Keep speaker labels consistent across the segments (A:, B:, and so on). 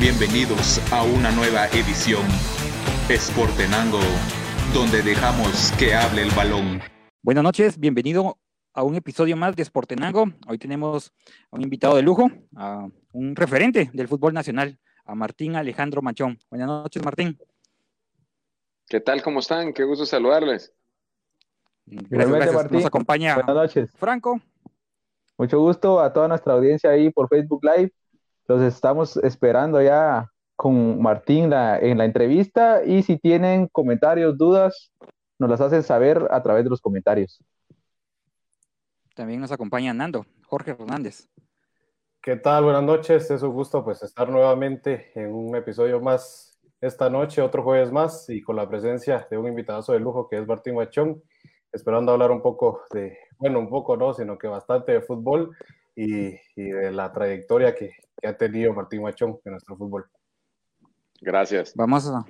A: Bienvenidos a una nueva edición Sportenango, donde dejamos que hable el balón.
B: Buenas noches, bienvenido a un episodio más de Sportenango. Hoy tenemos a un invitado de lujo, a un referente del fútbol nacional, a Martín Alejandro Machón. Buenas noches, Martín.
C: ¿Qué tal? ¿Cómo están? Qué gusto saludarles.
B: Gracias, gracias.
D: Martín.
B: Nos acompaña
D: Buenas noches.
B: Franco.
D: Mucho gusto a toda nuestra audiencia ahí por Facebook Live. Los estamos esperando ya con Martín la- en la entrevista y si tienen comentarios, dudas, nos las hacen saber a través de los comentarios.
B: También nos acompaña Nando, Jorge Hernández.
E: ¿Qué tal? Buenas noches. Es un gusto pues estar nuevamente en un episodio más esta noche, otro jueves más y con la presencia de un invitadazo de lujo que es Martín Machón, esperando hablar un poco de, bueno, un poco no, sino que bastante de fútbol y, y de la trayectoria que, que ha tenido Martín Machón en nuestro fútbol.
C: Gracias.
B: Vamos a,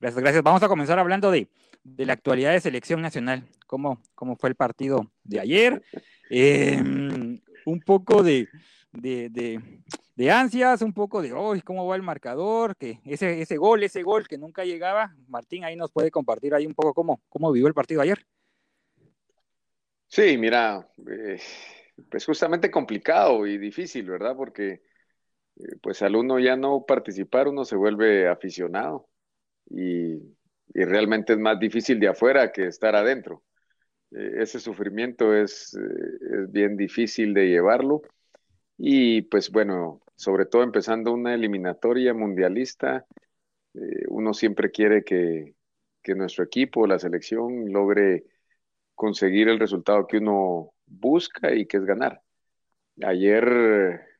B: gracias, gracias. Vamos a comenzar hablando de, de la actualidad de selección nacional. ¿Cómo, cómo fue el partido de ayer? Eh, un poco de, de, de- de ansias, un poco de, hoy ¿cómo va el marcador? Que ese, ese gol, ese gol que nunca llegaba. Martín ahí nos puede compartir ahí un poco cómo, cómo vivió el partido ayer.
C: Sí, mira, eh, pues justamente complicado y difícil, ¿verdad? Porque eh, pues al uno ya no participar, uno se vuelve aficionado y, y realmente es más difícil de afuera que estar adentro. Eh, ese sufrimiento es, eh, es bien difícil de llevarlo y pues bueno, sobre todo empezando una eliminatoria mundialista, uno siempre quiere que, que nuestro equipo, la selección, logre conseguir el resultado que uno busca y que es ganar. Ayer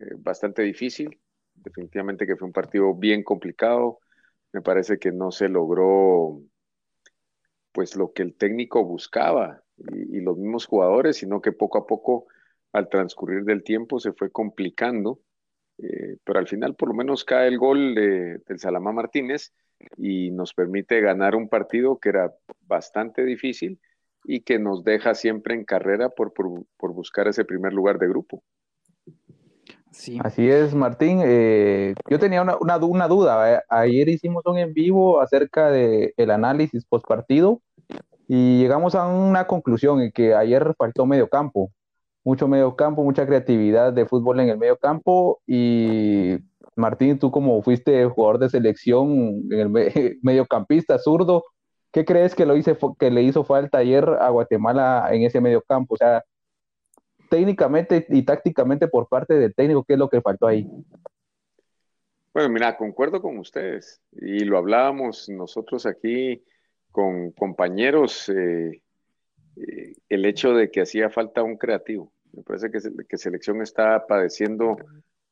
C: eh, bastante difícil, definitivamente que fue un partido bien complicado, me parece que no se logró pues lo que el técnico buscaba y, los mismos jugadores, sino que poco a poco al transcurrir del tiempo se fue complicando, eh, pero al final por lo menos cae el gol de- del Salamá Martínez y nos permite ganar un partido que era bastante difícil y que nos deja siempre en carrera por, por, por buscar ese primer lugar de grupo.
B: Sí.
D: Así es, Martín. Eh, yo tenía una, una, una duda. eh. Ayer hicimos un en vivo acerca del análisis post partido y llegamos a una conclusión en que ayer faltó medio campo, mucho medio campo, mucha creatividad de fútbol en el medio campo y Martín, tú como fuiste jugador de selección en el me- mediocampista zurdo, ¿qué crees que, le hizo falta ayer a Guatemala en ese medio campo? O sea, técnicamente y tácticamente por parte del técnico, ¿qué es lo que faltó ahí?
C: Bueno, mira, concuerdo con ustedes y lo hablábamos nosotros aquí con compañeros, eh, eh, el hecho de que hacía falta un creativo. Me parece que selección está padeciendo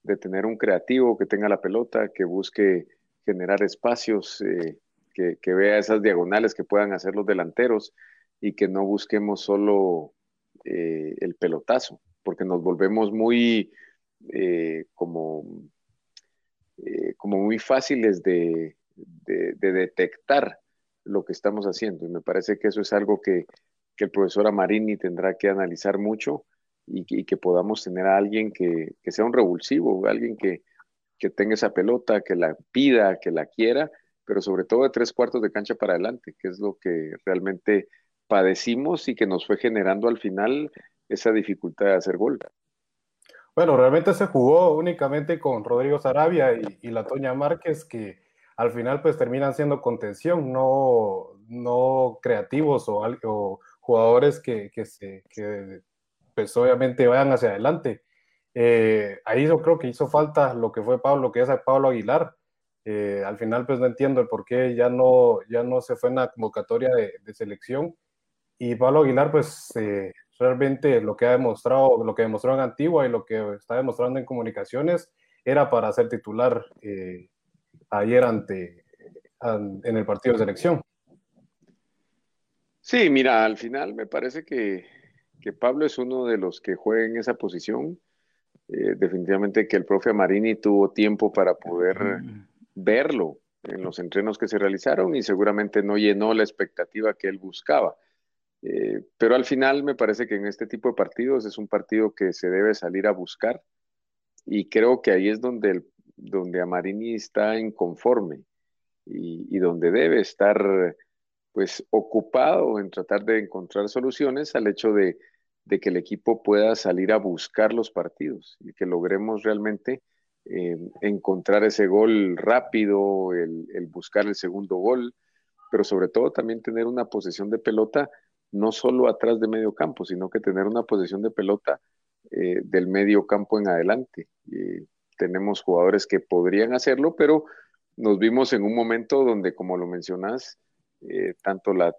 C: de tener un creativo que tenga la pelota, que busque generar espacios, eh, que, vea esas diagonales que puedan hacer los delanteros y que no busquemos solo eh, el pelotazo, porque nos volvemos muy eh, como, eh, como muy fáciles de, de- de detectar lo que estamos haciendo. Y me parece que eso es algo que, que el profesor Amarini tendrá que analizar mucho y, y que podamos tener a alguien que, que sea un revulsivo, alguien que, que tenga esa pelota, que la pida, que la quiera, pero sobre todo de tres cuartos de cancha para adelante, que es lo que realmente padecimos y que nos fue generando al final esa dificultad de hacer gol.
E: Bueno, realmente se jugó únicamente con Rodrigo Sarabia y, la Toña Márquez, que al final pues terminan siendo contención, no, no creativos o, o jugadores que, que, se, que pues obviamente vayan hacia adelante. Eh, ahí yo creo que hizo falta lo que fue Pablo, que es Pablo Aguilar. Eh, al final pues no entiendo el por qué ya no, ya no se fue en la convocatoria de, de selección. Y Pablo Aguilar pues eh, realmente lo que ha demostrado, lo que demostró en Antigua y lo que está demostrando en comunicaciones era para ser titular eh, ayer ante, an- en el partido de selección.
C: Sí, mira, al final me parece que, que Pablo es uno de los que juega en esa posición. Eh, definitivamente que el profe Marini tuvo tiempo para poder verlo en los entrenos que se realizaron y seguramente no llenó la expectativa que él buscaba. Eh, pero al final me parece que en este tipo de partidos es un partido que se debe salir a buscar y creo que ahí es donde el, donde Amarini está inconforme y, y donde debe estar pues ocupado en tratar de encontrar soluciones al hecho de, que el equipo pueda salir a buscar los partidos y que logremos realmente eh, encontrar ese gol rápido, el, buscar el segundo gol, pero sobre todo también tener una posesión de pelota no solo atrás de medio campo, sino que tener una posesión de pelota eh, del medio campo en adelante. tenemos jugadores que podrían hacerlo, pero nos vimos en un momento donde, como lo mencionas, eh, tanto la,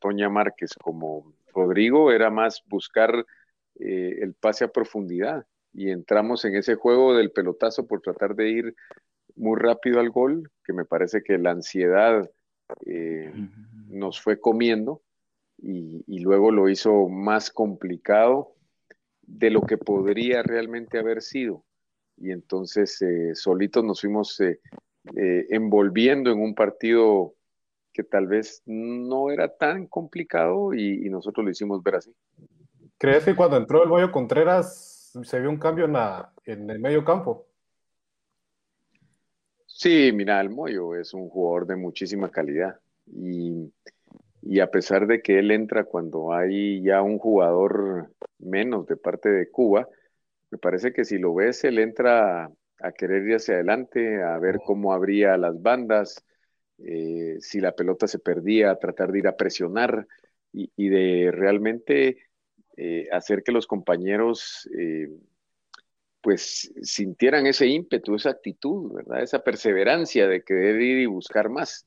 C: Toña Márquez como Rodrigo, era más buscar eh, el pase a profundidad. Y entramos en ese juego del pelotazo por tratar de ir muy rápido al gol, que me parece que la ansiedad eh, nos fue comiendo y, y, luego lo hizo más complicado de lo que podría realmente haber sido. Y entonces solitos nos fuimos envolviendo en un partido que tal vez no era tan complicado y, nosotros lo hicimos ver así.
E: ¿Crees que cuando entró el Boyo Contreras se vio un cambio en, en el medio campo?
C: Sí, mira, el Moyo es un jugador de muchísima calidad y, y, a pesar de que él entra cuando hay ya un jugador menos de parte de Cuba, me parece que si lo ves, él entra a querer ir hacia adelante, a ver cómo abría las bandas, eh, si la pelota se perdía, tratar de ir a presionar y, de realmente eh, hacer que los compañeros eh, pues sintieran ese ímpetu, esa actitud, ¿verdad? Esa perseverancia de querer ir y buscar más.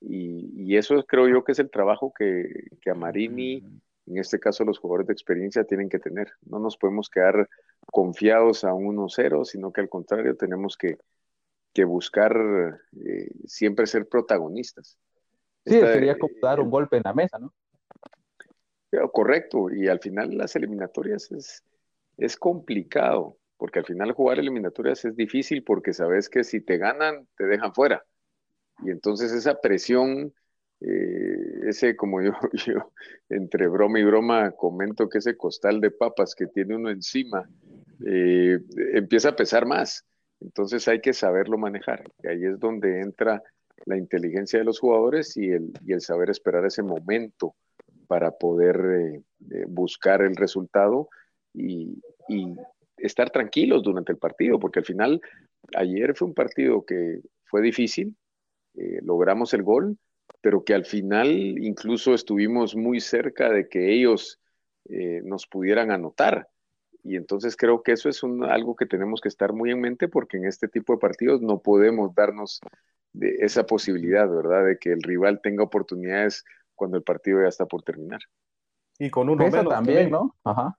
C: Y, eso creo yo que es el trabajo que, que a Marini, en este caso los jugadores de experiencia, tienen que tener. No nos podemos quedar confiados a 1-0, sino que al contrario tenemos que, que buscar eh, siempre ser protagonistas.
D: Sí, sería como dar un golpe en la mesa, ¿no?
C: Correcto, y al final las eliminatorias es, es complicado, porque al final jugar eliminatorias es difícil porque sabes que si te ganan, te dejan fuera. Y entonces esa presión, eh, ese como yo, entre broma y broma comento que ese costal de papas que tiene uno encima, eh, empieza a pesar más. Entonces hay que saberlo manejar. Y ahí es donde entra la inteligencia de los jugadores y el, y el saber esperar ese momento para poder eh, eh, buscar el resultado y, estar tranquilos durante el partido, porque al final ayer fue un partido que fue difícil, eh, logramos el gol, pero que al final incluso estuvimos muy cerca de que ellos nos pudieran anotar. Y entonces creo que eso es algo que tenemos que estar muy en mente porque en este tipo de partidos no podemos darnos de esa posibilidad, ¿verdad? De que el rival tenga oportunidades cuando el partido ya está por terminar.
E: Y con uno menos
D: también, ¿no? Ajá.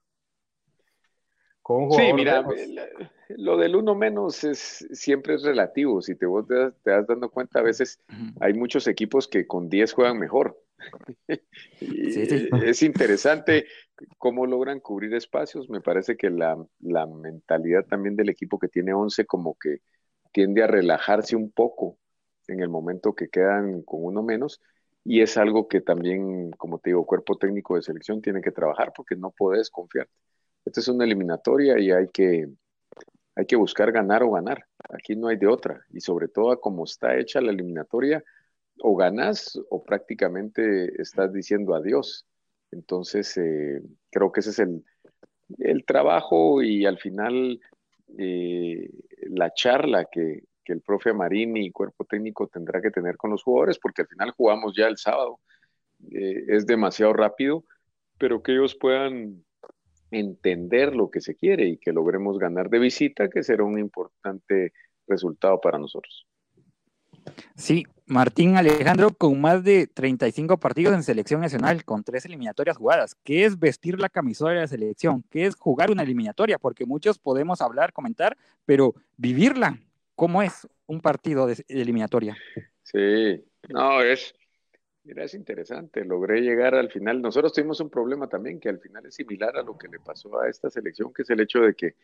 C: sí, mira, lo del uno menos es siempre es relativo. Si te, vos te, das dando cuenta, a veces hay muchos equipos que con 10 juegan mejor. Es interesante cómo logran cubrir espacios. Me parece que la, mentalidad también del equipo que tiene 11 como que tiende a relajarse un poco en el momento que quedan con uno menos. Y es algo que también, como te digo, cuerpo técnico de selección tiene que trabajar porque no puedes confiarte. Esta es una eliminatoria y hay que, hay que buscar ganar o ganar. Aquí no hay de otra. Y sobre todo, como está hecha la eliminatoria, o ganas o prácticamente estás diciendo adiós. Entonces, eh, creo que ese es el, el trabajo y al final eh, la charla que, que, el profe Marini y cuerpo técnico tendrá que tener con los jugadores, porque al final jugamos ya el sábado. Eh, es demasiado rápido, pero que ellos puedan entender lo que se quiere y que logremos ganar de visita, que será un importante resultado para nosotros.
B: Sí, Martín Alejandro con más de 35 partidos en selección nacional, con tres eliminatorias jugadas. ¿Qué es vestir la camisola de la selección? ¿Qué es jugar una eliminatoria? Porque muchos podemos hablar, comentar, pero vivirla, ¿cómo es un partido de eliminatoria?
C: Sí, no, es, mira, es interesante. Logré llegar al final. Nosotros tuvimos un problema también que al final es similar a lo que le pasó a esta selección, que es el hecho de que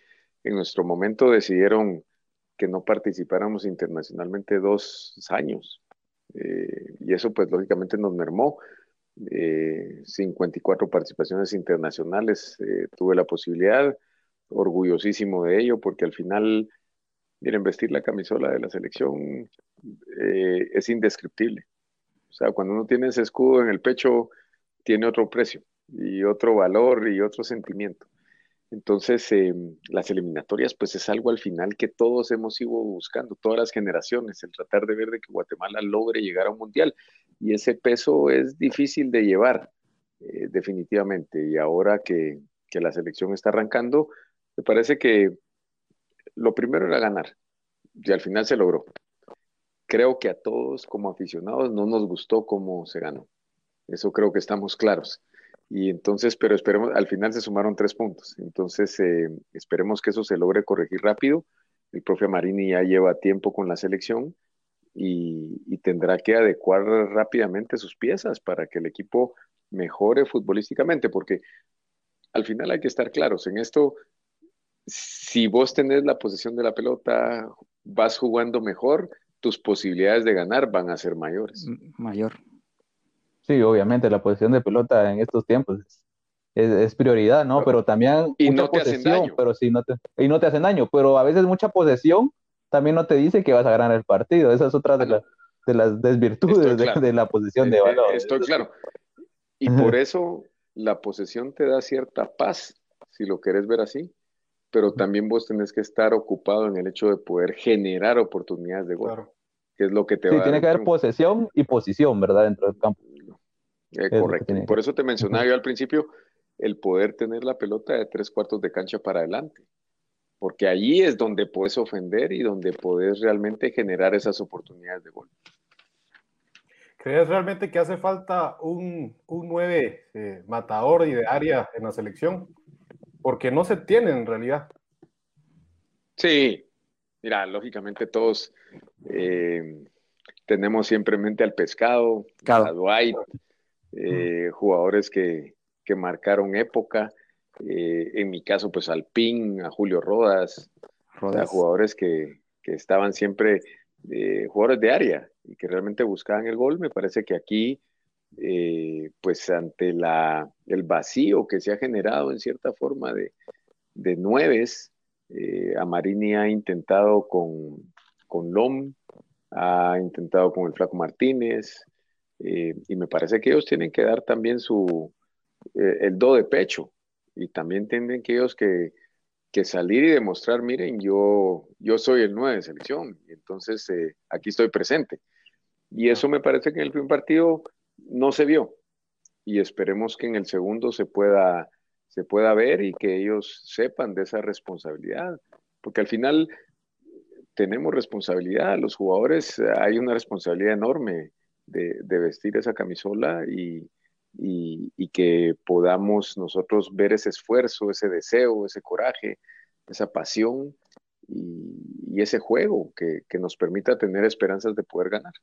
C: en nuestro momento decidieron que no participáramos internacionalmente dos años. Eh, y eso pues lógicamente nos mermó. 54 eh, participaciones internacionales, eh, tuve la posibilidad, orgullosísimo de ello, porque al final miren, vestir la camisola de la selección eh, es indescriptible. O sea, cuando uno tiene ese escudo en el pecho, tiene otro precio y otro valor y otro sentimiento. Entonces, eh, las eliminatorias, pues es algo al final que todos hemos ido buscando, todas las generaciones, el tratar de ver de que Guatemala logre llegar a un mundial. Y ese peso es difícil de llevar, eh, definitivamente. Y ahora que la selección está arrancando, me parece que lo primero era ganar, y al final se logró. Creo que a todos como aficionados no nos gustó cómo se ganó. Eso creo que estamos claros. Y entonces, pero esperemos, al final se sumaron tres puntos. Entonces, eh, esperemos que eso se logre corregir rápido. El profe Marini ya lleva tiempo con la selección y, tendrá que adecuar rápidamente sus piezas para que el equipo mejore futbolísticamente, porque al final hay que estar claros en esto. Si vos tenés la posesión de la pelota, vas jugando mejor, tus posibilidades de ganar van a ser mayores.
B: Mayor.
D: Sí, obviamente la posición de pelota en estos tiempos es, prioridad, ¿no? Pero también
C: y no te hacen daño.
D: pero sí no te, y no te hacen daño, pero a veces mucha posesión también no te dice que vas a ganar el partido. Esa es otra de, ah, de las desvirtudes de, la posición de
C: eh, eh,
D: balón.
C: Estoy claro. Y por eso la posesión te da cierta paz, si lo querés ver así, pero también vos tenés que estar ocupado en el hecho de poder generar oportunidades de gol. Claro. Que es lo que te
D: sí, tiene que haber posesión y posición, ¿verdad? Dentro del campo.
C: Eh, correcto. Por eso te mencionaba yo al principio el poder tener la pelota de tres cuartos de cancha para adelante, porque allí es donde puedes ofender y donde puedes realmente generar esas oportunidades de gol.
E: ¿Crees realmente que hace falta un, un 9 eh, matador y de área en la selección? Porque no se tiene en realidad.
C: Sí, mira, lógicamente todos eh, tenemos siempre en mente al pescado, a Dwight, eh, jugadores que, marcaron época. Eh, en mi caso, pues al PIN, a Julio Rodas, jugadores que, estaban siempre, eh, jugadores de área y que realmente buscaban el gol. Me parece que aquí, pues ante la, el vacío que se ha generado en cierta forma de, de nueves, Amarini ha intentado con, con Lom, ha intentado con el Flaco Martínez, eh, y me parece que ellos tienen que dar también su, eh, el do de pecho y también tienen que ellos que, que, salir y demostrar, miren, yo, yo soy el 9 de selección, y entonces eh, aquí estoy presente. Y eso me parece que en el primer partido no se vio y esperemos que en el segundo se pueda, se pueda ver y que ellos sepan de esa responsabilidad, porque al final tenemos responsabilidad, los jugadores hay una responsabilidad enorme de, vestir esa camisola y, que podamos nosotros ver ese esfuerzo, ese deseo, ese coraje, esa pasión y, ese juego que, nos permita tener esperanzas de poder ganar.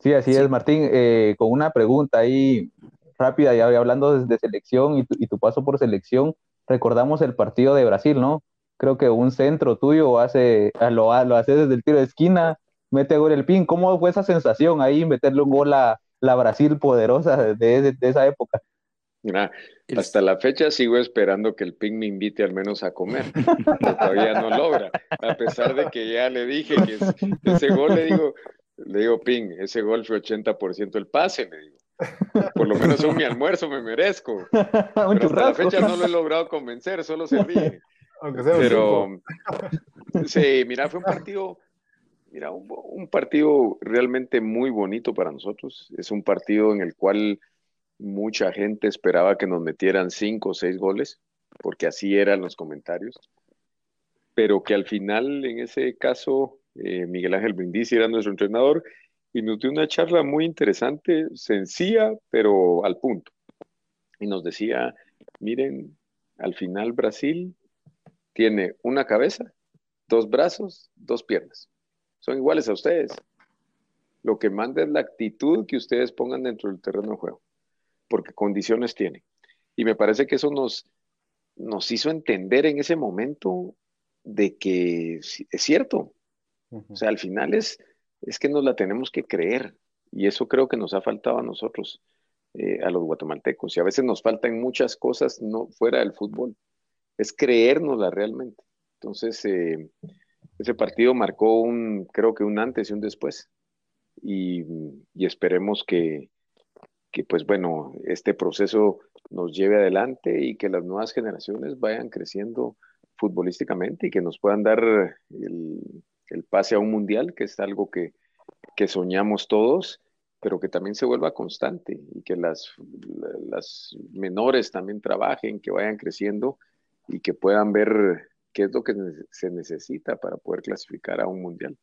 D: Sí, así es, Martín. Eh, con una pregunta ahí rápida, ya hablando de, selección y tu, y tu, paso por selección, recordamos el partido de Brasil, ¿no? Creo que un centro tuyo hace, lo, lo hace desde el tiro de esquina, mete gol el pin. ¿Cómo fue esa sensación ahí, meterle un gol a la Brasil poderosa de, esa época?
C: Mira, hasta la fecha sigo esperando que el PIN me invite al menos a comer. todavía no logra. A pesar de que ya le dije que ese gol, le digo, le digo, PIN, ese gol fue 80% el pase, le digo. Por lo menos un mi almuerzo me merezco. Pero hasta la fecha no lo he logrado convencer, solo se ríe. Aunque sea Pero, sí, mira, fue un partido Mira, un, partido realmente muy bonito para nosotros. Es un partido en el cual mucha gente esperaba que nos metieran cinco o seis goles, porque así eran los comentarios. Pero que al final, en ese caso, eh, Miguel Ángel Brindisi era nuestro entrenador y nos dio una charla muy interesante, sencilla, pero al punto. Y nos decía, miren, al final Brasil tiene una cabeza, dos brazos, dos piernas son iguales a ustedes. Lo que manda es la actitud que ustedes pongan dentro del terreno de juego, porque condiciones tienen. Y me parece que eso nos, nos hizo entender en ese momento de que es cierto. O sea, al final es, es que nos la tenemos que creer. Y eso creo que nos ha faltado a nosotros, eh, a los guatemaltecos. Y a veces nos faltan muchas cosas no, fuera del fútbol. Es creérnosla realmente. Entonces, eh, ese partido marcó un, creo que un antes y un después. Y, esperemos que, que, pues bueno, este proceso nos lleve adelante y que las nuevas generaciones vayan creciendo futbolísticamente y que nos puedan dar el, el pase a un mundial, que es algo que, que soñamos todos pero que también se vuelva constante y que las, las menores también trabajen, que vayan creciendo y que puedan ver qué es lo que se necesita para poder clasificar a un mundial.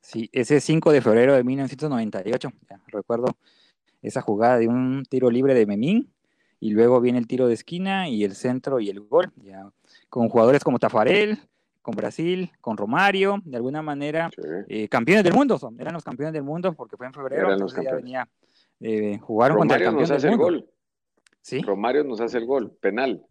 B: Sí, ese 5 de febrero de 1998, recuerdo esa jugada de un tiro libre de Memín y luego viene el tiro de esquina y el centro y el gol, ya con jugadores como Tafarel, con Brasil, con Romario, de alguna manera, eh, campeones del mundo, son, eran los campeones del mundo porque fue en febrero, entonces ya venía, eh, jugaron contra el campeón nos hace el gol.
C: ¿Sí? Romario nos hace el gol, penal.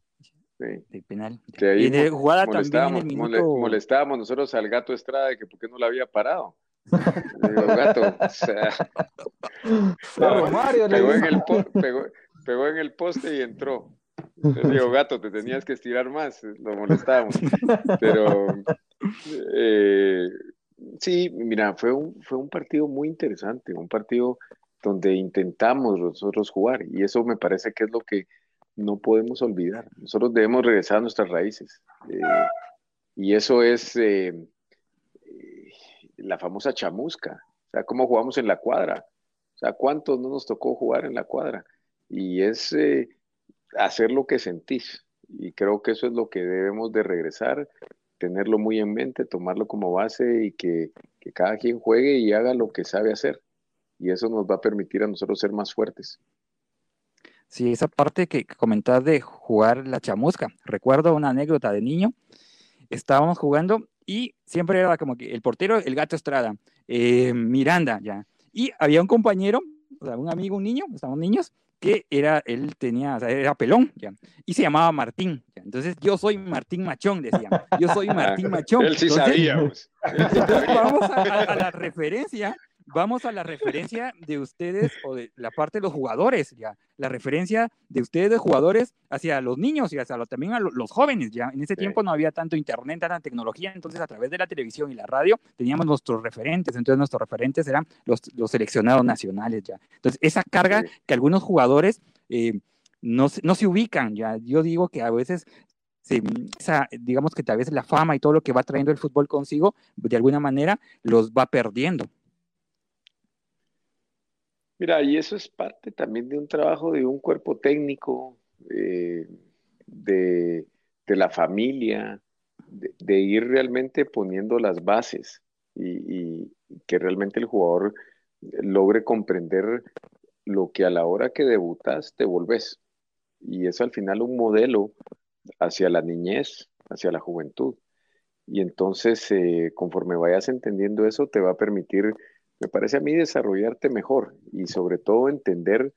B: Sí. penal.
C: y de jugada también en minuto... molestábamos nosotros al gato Estrada de que por qué no lo había parado. Digo, gato, o sea, Romario, pegó, en el pegó en el poste y entró. Digo, gato, te tenías que estirar más, lo molestábamos. Pero eh, sí, mira, fue un, fue un partido muy interesante, un partido donde intentamos nosotros jugar y eso me parece que es lo que no podemos olvidar. Nosotros debemos regresar a nuestras raíces eh, y eso es eh, la famosa chamusca, o sea, cómo jugamos en la cuadra, o sea, cuántos no nos tocó jugar en la cuadra y es hacer lo que sentís. Y creo que eso es lo que debemos de regresar, tenerlo muy en mente, tomarlo como base y que, cada quien juegue y haga lo que sabe hacer. Y eso nos va a permitir a nosotros ser más fuertes.
B: Sí, esa parte que comentás de jugar la chamusca. Recuerdo una anécdota de niño. Estábamos jugando y siempre era como que el portero, el gato Estrada, eh, Miranda, ya. Y había un compañero, o sea, un amigo, un niño, estábamos niños, que era, él tenía, o sea, era pelón, ¿ya? y se llamaba Martín. Entonces, yo soy Martín Machón, decía. Yo soy Martín Machón.
C: Él sí sabía.
B: Pues. Entonces, vamos a, la referencia vamos a la referencia de ustedes o de la parte de los jugadores, ya. La referencia de ustedes de jugadores hacia los niños y hacia también a los jóvenes, ya. En ese tiempo no había tanto internet, tanta tecnología, entonces a través de la televisión y la radio teníamos nuestros referentes, entonces nuestros referentes eran los, los seleccionados nacionales, ya. Entonces, esa carga que algunos jugadores eh, no, no se ubican, ya. Yo digo que a veces digamos que tal vez la fama y todo lo que va trayendo el fútbol consigo, de alguna manera los va perdiendo.
C: Mira, y eso es parte también de un trabajo de un cuerpo técnico, eh, de, la familia, de, ir realmente poniendo las bases y, que realmente el jugador logre comprender lo que a la hora que debutas te volvés. Y es al final un modelo hacia la niñez, hacia la juventud. Y entonces, eh, conforme vayas entendiendo eso, te va a permitir me parece a mí desarrollarte mejor y sobre todo entender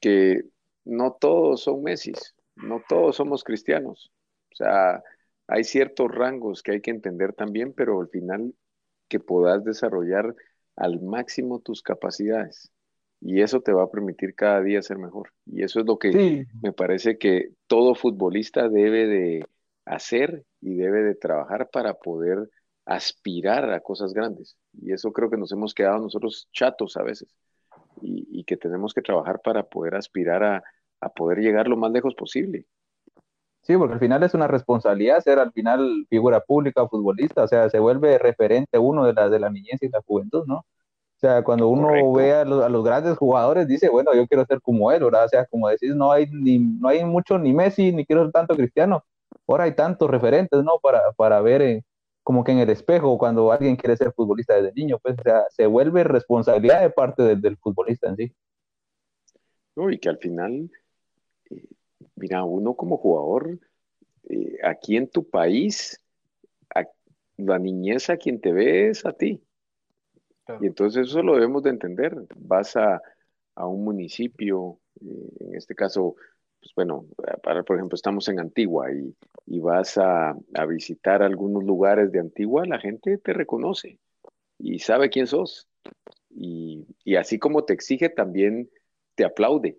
C: que no todos son Messi, no todos somos cristianos. O sea, hay ciertos rangos que hay que entender también, pero al final que puedas desarrollar al máximo tus capacidades. Y eso te va a permitir cada día ser mejor. Y eso es lo que me parece que todo futbolista debe de hacer y debe de trabajar para poder aspirar a cosas grandes. Y eso creo que nos hemos quedado nosotros chatos a veces. Y, que tenemos que trabajar para poder aspirar a, poder llegar lo más lejos posible.
D: Sí, porque al final es una responsabilidad ser al final figura pública o futbolista, o sea, se vuelve referente uno de la, de la niñez y la juventud, ¿no? O sea, cuando uno ve a los, a los, grandes jugadores, dice, bueno, yo quiero ser como él, ¿verdad? O sea, como decís, no hay, ni, no hay mucho ni Messi, ni quiero ser tanto cristiano. Ahora hay tantos referentes, ¿no? Para, para ver en, como que en el espejo cuando alguien quiere ser futbolista desde niño, pues se vuelve responsabilidad de parte del futbolista en sí.
C: No, y que al final, eh, mira, uno como jugador, eh, aquí en tu país, la niñez a quien te ve es a ti. Y entonces eso lo debemos de entender. Vas a, a un municipio, eh, en este caso pues bueno, para, por ejemplo, estamos en Antigua y, vas a, visitar algunos lugares de Antigua, la gente te reconoce y sabe quién sos. Y, así como te exige, también te aplaude.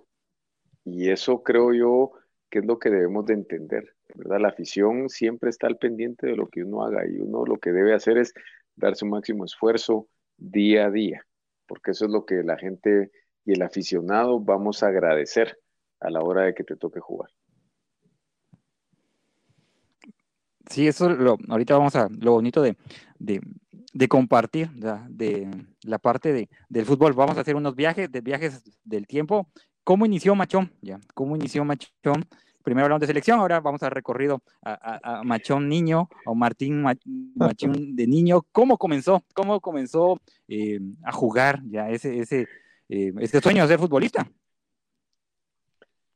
C: Y eso creo yo que es lo que debemos de entender. ¿verdad? La afición siempre está al pendiente de lo que uno haga y uno lo que debe hacer es dar su máximo esfuerzo día a día, porque eso es lo que la gente y el aficionado vamos a agradecer a la hora de que te toque jugar.
B: Sí, eso lo, ahorita vamos a lo bonito de, de, compartir de, la parte de, del fútbol. Vamos a hacer unos viajes, de viajes del tiempo. ¿Cómo inició Machón? Ya, ¿cómo inició Machón? Primero hablamos de selección, ahora vamos a recorrido a, Machón niño o Martín Machón de niño. ¿Cómo comenzó? ¿Cómo comenzó eh, a jugar ya ese, ese, eh, ese sueño de ser futbolista?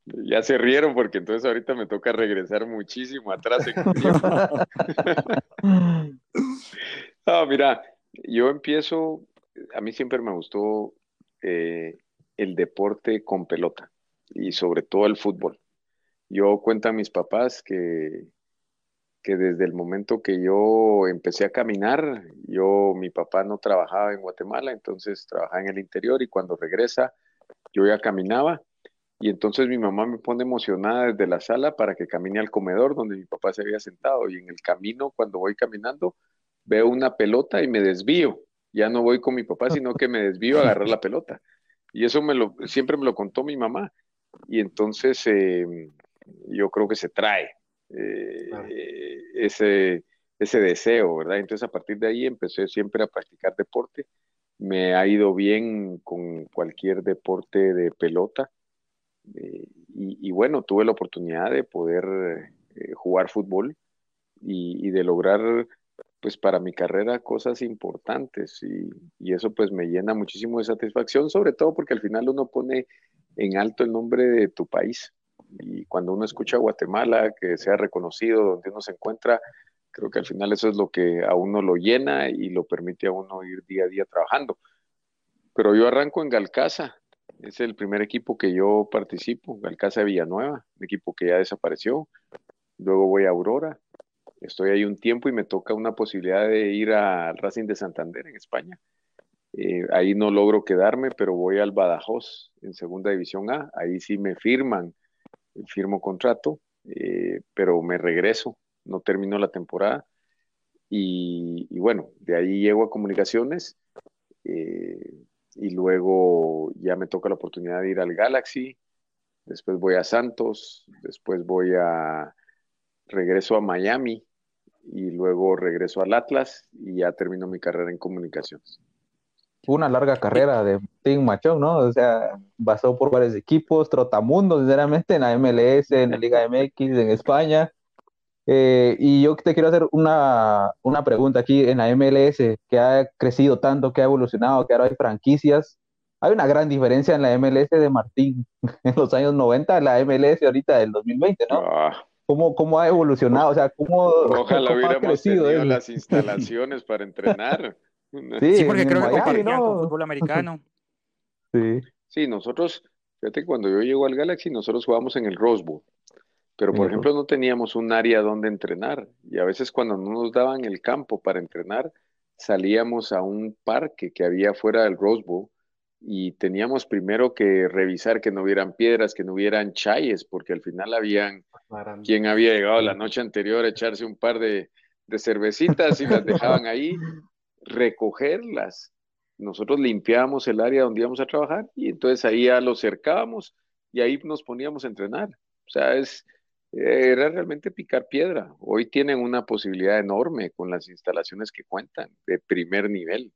C: Ya se rieron porque entonces ahorita me toca regresar muchísimo atrás en el tiempo. no, mira, yo empiezo, a mí siempre me gustó eh, el deporte con pelota y sobre todo el fútbol. Yo cuento a mis papás que, que desde el momento que yo empecé a caminar, yo, mi papá no trabajaba en Guatemala, entonces trabajaba en el interior y cuando regresa, yo ya caminaba y entonces mi mamá me pone emocionada desde la sala para que camine al comedor donde mi papá se había sentado. Y en el camino, cuando voy caminando, veo una pelota y me desvío. Ya no voy con mi papá, sino que me desvío a agarrar la pelota. Y eso me lo, siempre me lo contó mi mamá. Y entonces em, yo creo que se trae eh, ese, ese deseo, ¿verdad? Entonces a partir de ahí empecé siempre a practicar deporte. Me ha ido bien con cualquier deporte de pelota. Eh, y, bueno, tuve la oportunidad de poder eh, jugar fútbol y, de lograr, pues para mi carrera, cosas importantes. Y, eso pues me llena muchísimo de satisfacción, sobre todo porque al final uno pone en alto el nombre de tu país. Y cuando uno escucha Guatemala, que sea reconocido donde uno se encuentra, creo que al final eso es lo que a uno lo llena y lo permite a uno ir día a día trabajando. Pero yo arranco en Galcaza, es el primer equipo que yo participo, Alcázar de Villanueva, un equipo que ya desapareció. Luego voy a Aurora. Estoy ahí un tiempo y me toca una posibilidad de ir al Racing de Santander en España. Eh, ahí no logro quedarme, pero voy al Badajoz en Segunda División A. Ahí sí me firman, firmo contrato, eh, pero me regreso, no termino la temporada. Y, bueno, de ahí llego a Comunicaciones. Eh, y luego ya me toca la oportunidad de ir al Galaxy, después voy a Santos, después voy a, regreso a Miami y luego regreso al Atlas y ya termino mi carrera en comunicaciones.
D: Una larga carrera de Tim Machón, ¿no? O sea, pasó por varios equipos, trotamundo, sinceramente, en la MLS, en la Liga MX, en España, eh, y yo te quiero hacer una, pregunta aquí en la MLS, que ha crecido tanto, que ha evolucionado, que ahora hay franquicias. Hay una gran diferencia en la MLS de Martín en los años 90, la MLS ahorita del 2020, ¿no? Ah. ¿Cómo, ha evolucionado? O sea, ¿cómo,
C: Ojalá hubiéramos tenido las instalaciones para entrenar.
B: Sí, porque creo que compartían con fútbol americano.
C: Sí. Sí, nosotros, fíjate, cuando yo llego al Galaxy, nosotros jugamos en el Rose Bowl. Pero, por ejemplo, no teníamos un área donde entrenar y a veces cuando no nos daban el campo para entrenar, salíamos a un parque que había fuera del Rose Bowl y teníamos primero que revisar que no hubieran piedras, que no hubieran chayes, porque al final habían quien había llegado la noche anterior a echarse un par de, de cervecitas y las dejaban ahí, recogerlas. Nosotros limpiábamos el área donde íbamos a trabajar y entonces ahí ya lo cercábamos y ahí nos poníamos a entrenar. O sea, es, era realmente picar piedra. Hoy tienen una posibilidad enorme con las instalaciones que cuentan de primer nivel.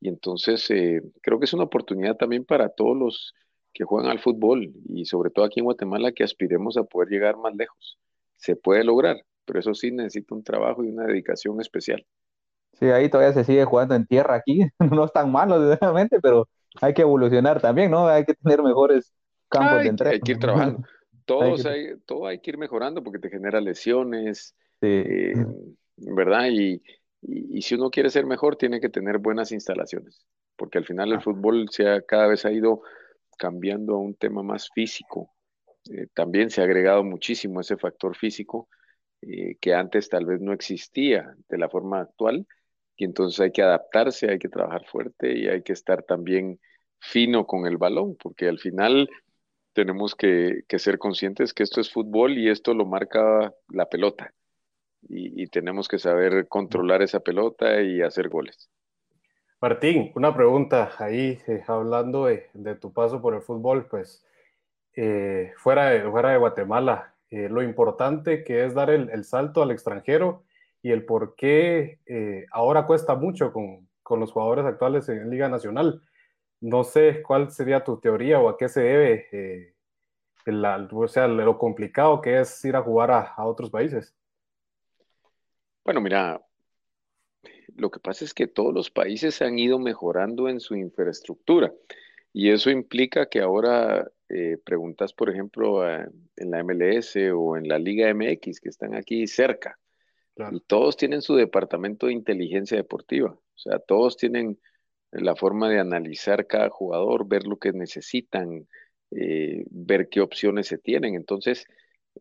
C: Y entonces eh, creo que es una oportunidad también para todos los que juegan al fútbol y sobre todo aquí en Guatemala que aspiremos a poder llegar más lejos. Se puede lograr, pero eso sí necesita un trabajo y una dedicación especial.
D: Sí, ahí todavía se sigue jugando en tierra aquí. No es tan malo, sinceramente, pero hay que evolucionar también, ¿no? Hay que tener mejores campos de entreno.
C: Hay que ir trabajando. Todos hay, todo hay que ir mejorando porque te genera lesiones, eh, ¿verdad? Y, si uno quiere ser mejor, tiene que tener buenas instalaciones, porque al final el ah. fútbol se ha, cada vez ha ido cambiando a un tema más físico. Eh, también se ha agregado muchísimo ese factor físico eh, que antes tal vez no existía de la forma actual, y entonces hay que adaptarse, hay que trabajar fuerte y hay que estar también fino con el balón, porque al final tenemos que, ser conscientes que esto es fútbol y esto lo marca la pelota. Y, tenemos que saber controlar esa pelota y hacer goles.
E: Martín, una pregunta ahí, eh, hablando de, tu paso por el fútbol, pues eh, fuera, de, fuera de Guatemala, eh, lo importante que es dar el, salto al extranjero y el por qué ahora cuesta mucho con, con los jugadores actuales en Liga Nacional no sé cuál sería tu teoría o a qué se debe eh, o sea, lo complicado que es ir a jugar a, otros países.
C: Bueno, mira, lo que pasa es que todos los países han ido mejorando en su infraestructura y eso implica que ahora eh, preguntas, por ejemplo, en la MLS o en la Liga MX que están aquí cerca y todos tienen su departamento de inteligencia deportiva, o sea, todos tienen la forma de analizar cada jugador, ver lo que necesitan, eh, ver qué opciones se tienen. Entonces,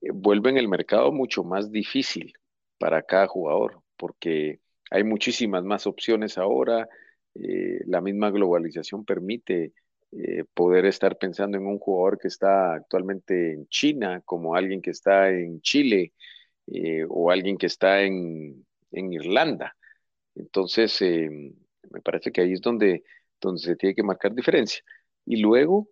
C: eh, vuelven el mercado mucho más difícil para cada jugador, porque hay muchísimas más opciones ahora. Eh, la misma globalización permite poder estar pensando en un jugador que está actualmente en China, como alguien que está en Chile o alguien que está en, en Irlanda. Entonces, em, me parece que ahí es donde, donde se tiene que marcar diferencia. Y luego,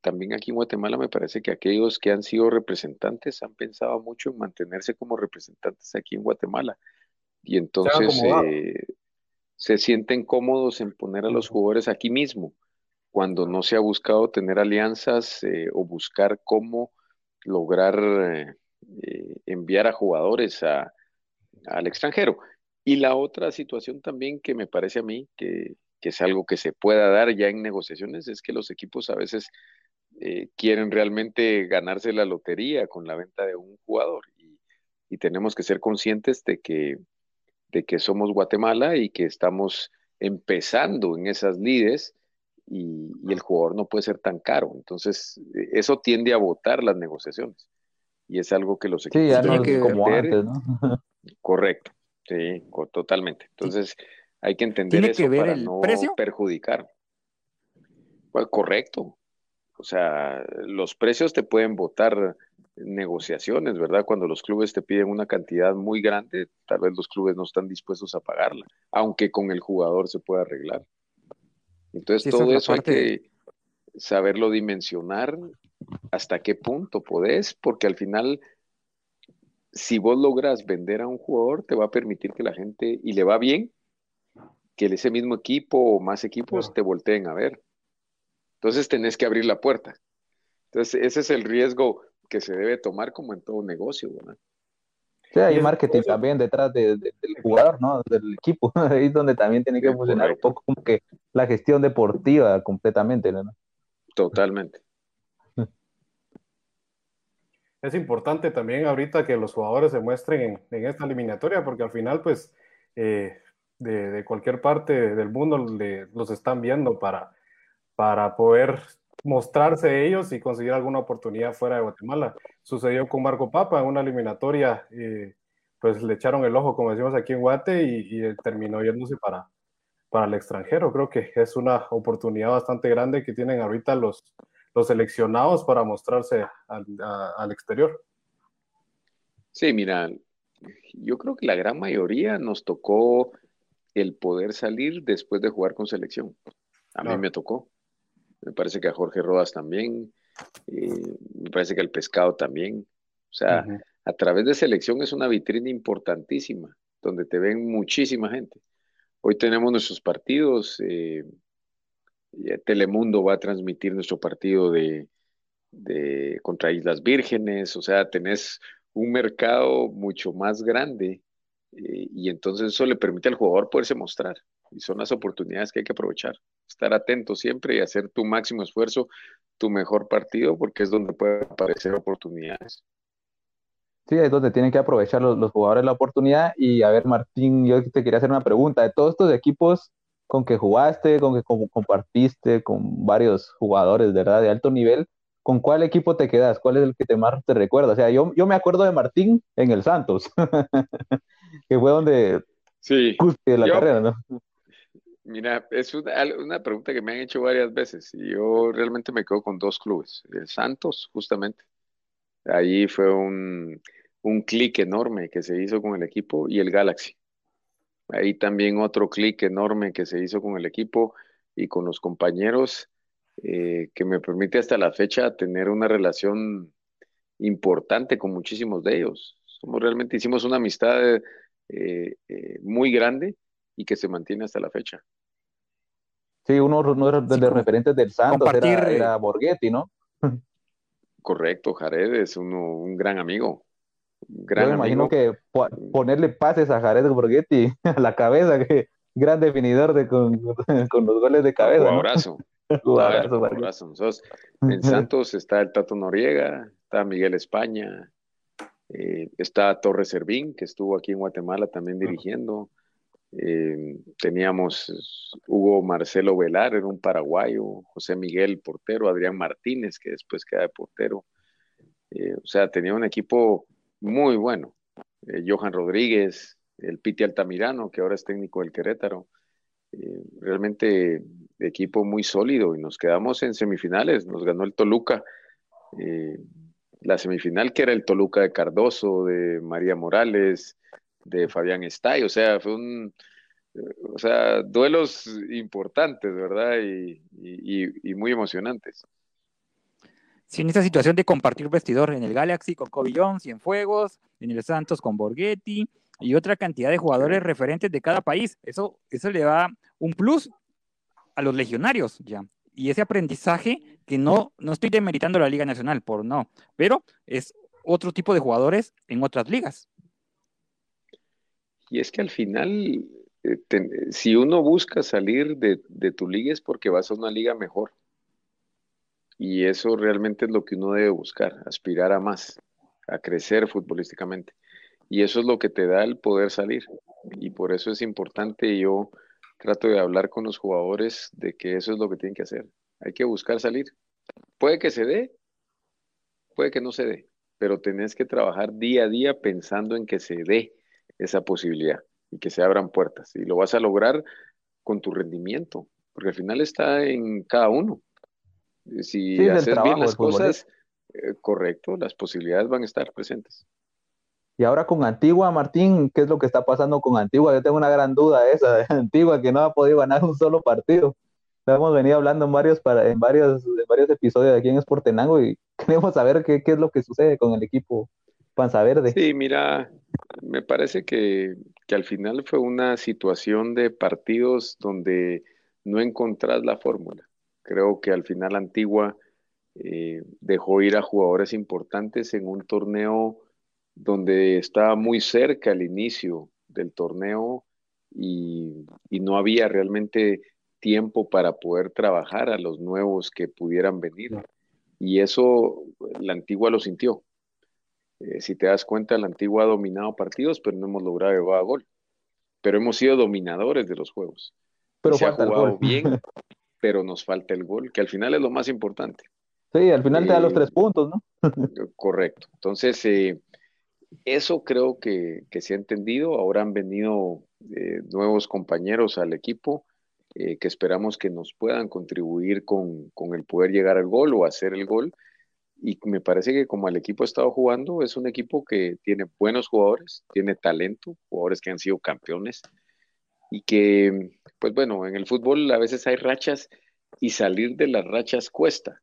C: también aquí en Guatemala me parece que aquellos que han sido representantes han pensado mucho en mantenerse como representantes aquí en Guatemala. Y entonces eh, se sienten cómodos en poner a los jugadores aquí mismo, cuando no se ha buscado tener alianzas eh, o buscar cómo lograr eh, enviar a jugadores al extranjero. Y la otra situación también que me parece a mí que, es algo que se pueda dar ya en negociaciones es que los equipos a veces eh, quieren realmente ganarse la lotería con la venta de un jugador y, tenemos que ser conscientes de que, de que somos Guatemala y que estamos empezando en esas lides y, el jugador no puede ser tan caro. Entonces, eso tiende a votar las negociaciones y es algo que los equipos
D: tienen que como antes, ¿no?
C: Correcto. Sí, totalmente. Entonces hay que entender eso para no perjudicar. Pues, correcto. O sea, los precios te pueden votar negociaciones, ¿verdad? Cuando los clubes te piden una cantidad muy grande, tal vez los clubes no están dispuestos a pagarla, aunque con el jugador se pueda arreglar. Entonces todo eso hay que saberlo dimensionar hasta qué punto podés, porque al final si vos logras vender a un jugador, te va a permitir que la gente, y le va bien, que ese mismo equipo o más equipos te volteen a ver. Entonces tenés que abrir la puerta. Entonces ese es el riesgo que se debe tomar como en todo negocio, ¿verdad?
D: Sí, hay marketing también detrás del jugador, ¿no? Del equipo. Ahí es donde también tiene que funcionar un poco como que la gestión deportiva completamente, ¿no?
C: Totalmente
E: es importante también ahorita que los jugadores se muestren en, esta eliminatoria, porque al final, pues, eh, de, cualquier parte del mundo los están viendo para, para poder mostrarse ellos y conseguir alguna oportunidad fuera de Guatemala. Sucedió con Marco Papa en una eliminatoria, eh, pues le echaron el ojo, como decimos aquí en Guate, y, terminó yéndose para, para el extranjero. Creo que es una oportunidad bastante grande que tienen ahorita los, los seleccionados para mostrarse al, exterior.
C: Sí, mira, yo creo que la gran mayoría nos tocó el poder salir después de jugar con selección. A mí me tocó. Me parece que a Jorge Rodas también. Eh, me parece que al Pescado también. O sea, a través de selección es una vitrina importantísima, donde te ven muchísima gente. Hoy tenemos nuestros partidos. Eh, Telemundo va a transmitir nuestro partido de, contra Islas Vírgenes, o sea, tenés un mercado mucho más grande eh, y entonces eso le permite al jugador poderse mostrar y son las oportunidades que hay que aprovechar, estar atento siempre y hacer tu máximo esfuerzo, tu mejor partido, porque es donde pueden aparecer oportunidades.
D: Sí, es donde tienen que aprovechar los jugadores la oportunidad. Y a ver, Martín, yo te quería hacer una pregunta, de todos estos equipos con que jugaste, con que compartiste con varios jugadores, ¿verdad? De alto nivel, ¿con cuál equipo te quedas? ¿Cuál es el que te más te recuerda? O sea, yo, yo me acuerdo de Martín en el Santos, que fue donde
C: sí.
D: de la carrera, ¿no?
C: Mira, es una, pregunta que me han hecho varias veces y yo realmente me quedo con dos clubes. El Santos, justamente. Ahí fue un, un clic enorme que se hizo con el equipo y el Galaxy. Ahí también otro clic enorme que se hizo con el equipo y con los compañeros eh, que me permite hasta la fecha tener una relación importante con muchísimos de ellos. Somos realmente hicimos una amistad eh, eh, muy grande y que se mantiene hasta la fecha.
D: Sí, uno, de los referentes del Santos era, Borghetti, ¿no?
C: Correcto, Jared es un gran amigo.
D: Yo me imagino que ponerle pases a Jared Borghetti a la cabeza, que gran definidor de con, los goles de cabeza.
C: Un abrazo. Un abrazo. en Santos está el Tato Noriega, está Miguel España, eh, está Torres Servín, que estuvo aquí en Guatemala también dirigiendo. Eh, teníamos Hugo Marcelo Velar, era un paraguayo, José Miguel, portero, Adrián Martínez, que después queda de portero. Eh, o sea, tenía un equipo muy bueno. Johan Rodríguez, el Piti Altamirano, que ahora es técnico del Querétaro. realmente equipo muy sólido y nos quedamos en semifinales, nos ganó el Toluca la semifinal que era el Toluca de Cardoso, de María Morales, de Fabián Estay, o sea, fue un, o sea, duelos importantes, ¿verdad? Y, y, muy emocionantes.
B: Sí, en esta situación de compartir vestidor en el Galaxy con Kobe Jones, Fuegos, en el Santos con Borghetti y otra cantidad de jugadores referentes de cada país, eso, eso le da un plus a los legionarios ya. Y ese aprendizaje que no, no estoy demeritando la Liga Nacional, por no, pero es otro tipo de jugadores en otras ligas.
C: Y es que al final, eh, si uno busca salir de, de, tu liga es porque vas a una liga mejor. Y eso realmente es lo que uno debe buscar, aspirar a más, a crecer futbolísticamente. Y eso es lo que te da el poder salir. Y por eso es importante, yo trato de hablar con los jugadores de que eso es lo que tienen que hacer, hay que buscar salir. Puede que se dé, puede que no se dé, pero tenés que trabajar día a día pensando en que se dé esa posibilidad y que se abran puertas. Y lo vas a lograr con tu rendimiento, porque al final está en cada uno. Si haces bien las cosas, eh, correcto, las posibilidades van a estar presentes.
D: Y ahora con Antigua, Martín, ¿qué es lo que está pasando con Antigua? Yo tengo una gran duda esa de Antigua que no ha podido ganar un solo partido lo hemos venido hablando en varios, para, en varios, en varios episodios de aquí en Esportenango y queremos saber qué, qué es lo que sucede con el equipo Panza Verde.
C: Sí, mira, me parece que, que al final fue una situación de partidos donde no encontrás la fórmula. Creo que al final Antigua eh, dejó ir a jugadores importantes en un torneo donde estaba muy cerca al inicio del torneo y, y no había realmente tiempo para poder trabajar a los nuevos que pudieran venir. Y eso la antigua lo sintió. Eh, si te das cuenta, la antigua ha dominado partidos, pero no hemos logrado llevar a gol. Pero hemos sido dominadores de los juegos.
D: Pero se ha
C: jugado bien, pero nos falta el gol, que al final es lo más importante.
D: Sí, al final te da los eh, tres puntos, ¿no?
C: correcto. Entonces, eh, eso creo que, que, se ha entendido. Ahora han venido nuevos compañeros al equipo eh, que esperamos que nos puedan contribuir con, el poder llegar al gol o hacer el gol. Y me parece que como el equipo ha estado jugando, es un equipo que tiene buenos jugadores, tiene talento, jugadores que han sido campeones y que, pues bueno, en el fútbol a veces hay rachas y salir de las rachas cuesta,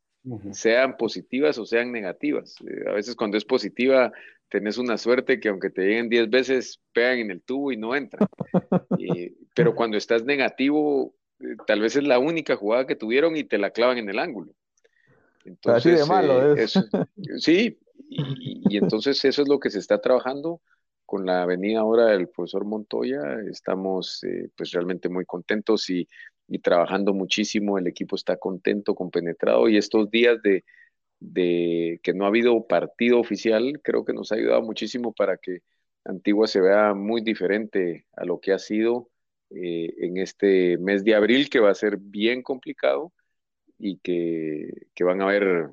C: sean positivas o sean negativas. Eh, a veces cuando es positiva tenés una suerte que aunque te lleguen 10 veces, pegan en el tubo y no entran. pero cuando estás negativo, eh, tal vez es la única jugada que tuvieron y te la clavan en el ángulo.
D: Entonces, Así de malo
C: eh, sí, y, entonces eso es lo que se está trabajando con la venida ahora del profesor Montoya. Estamos eh, pues realmente muy contentos y, trabajando muchísimo. El equipo está contento, compenetrado y estos días de, de que no ha habido partido oficial creo que nos ha ayudado muchísimo para que Antigua se vea muy diferente a lo que ha sido eh, en este mes de abril que va a ser bien complicado y que, van a haber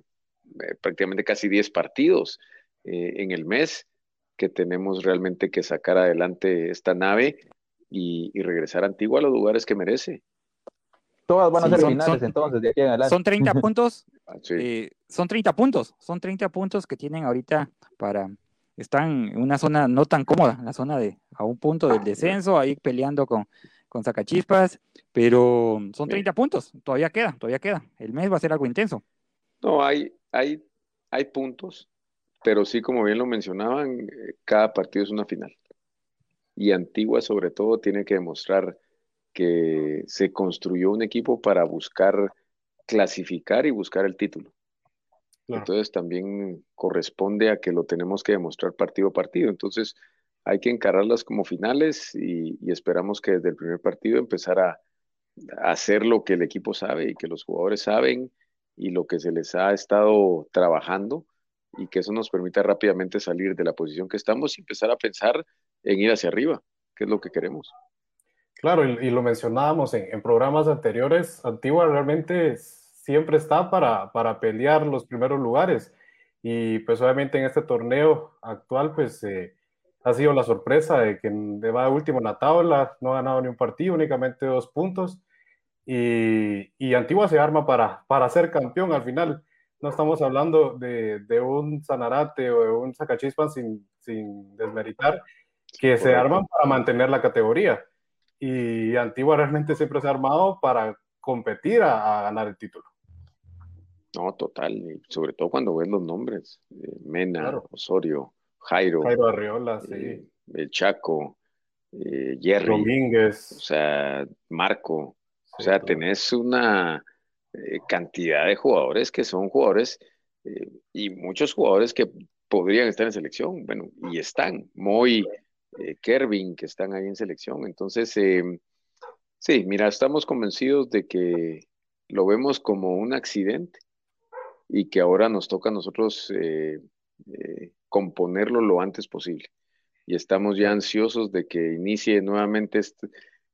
C: eh, prácticamente casi 10 partidos eh, en el mes que tenemos realmente que sacar adelante esta nave y, regresar a Antigua a los lugares que merece.
D: Todas van a
B: Sí,
D: ser
B: son-
D: finales
B: son-
D: entonces, de aquí en adelante.
B: Son 30 puntos,
C: Ah, sí.
B: eh, son 30 puntos, son 30 puntos que tienen ahorita para, están en una zona no tan cómoda, la zona de a un punto del descenso, ahí peleando con, con Sacachispas, pero son 30 puntos, todavía queda, todavía queda. El mes va a ser algo intenso.
C: No, hay, hay, hay puntos, pero sí, como bien lo mencionaban, eh, cada partido es una final. Y Antigua, sobre todo, tiene que demostrar que se construyó un equipo para buscar clasificar y buscar el título.
E: Claro.
C: Entonces también corresponde a que lo tenemos que demostrar partido a partido. Entonces hay que encararlas como finales y, y esperamos que desde el primer partido empezar a, a hacer lo que el equipo sabe y que los jugadores saben y lo que se les ha estado trabajando y que eso nos permita rápidamente salir de la posición que estamos y empezar a pensar en ir hacia arriba, que es lo que queremos.
E: Claro, y, y lo mencionábamos en, en programas anteriores, Antigua realmente siempre está para, para pelear los primeros lugares. Y pues obviamente en este torneo actual, pues eh, ha sido la sorpresa de que va último en la tabla, no ha ganado ni un partido, únicamente dos puntos. Y, y Antigua se arma para, para ser campeón al final. No estamos hablando de, de un Sanarate o de un Sacachispas sin, sin desmeritar, que se arman para mantener la categoría. Y Antigua realmente siempre se ha armado para competir a, a ganar el título.
C: No, total, y sobre todo cuando ves los nombres, eh, Mena,
E: Claro.
C: Osorio, Jairo,
E: Jairo Arriola, sí.
C: eh, el Chaco, eh, Jerry, o
E: Domínguez.
C: sea, Marco, o
E: sí,
C: sea,
E: todo.
C: tenés una eh, cantidad de jugadores que son jugadores eh, y muchos jugadores que podrían estar en selección, bueno, y están, Moy, eh, Kervin, que están ahí en selección. Entonces, eh, sí, mira, estamos convencidos de que lo vemos como un accidente y que ahora nos toca a nosotros eh, componerlo lo antes posible. Y estamos ya ansiosos de que inicie nuevamente este-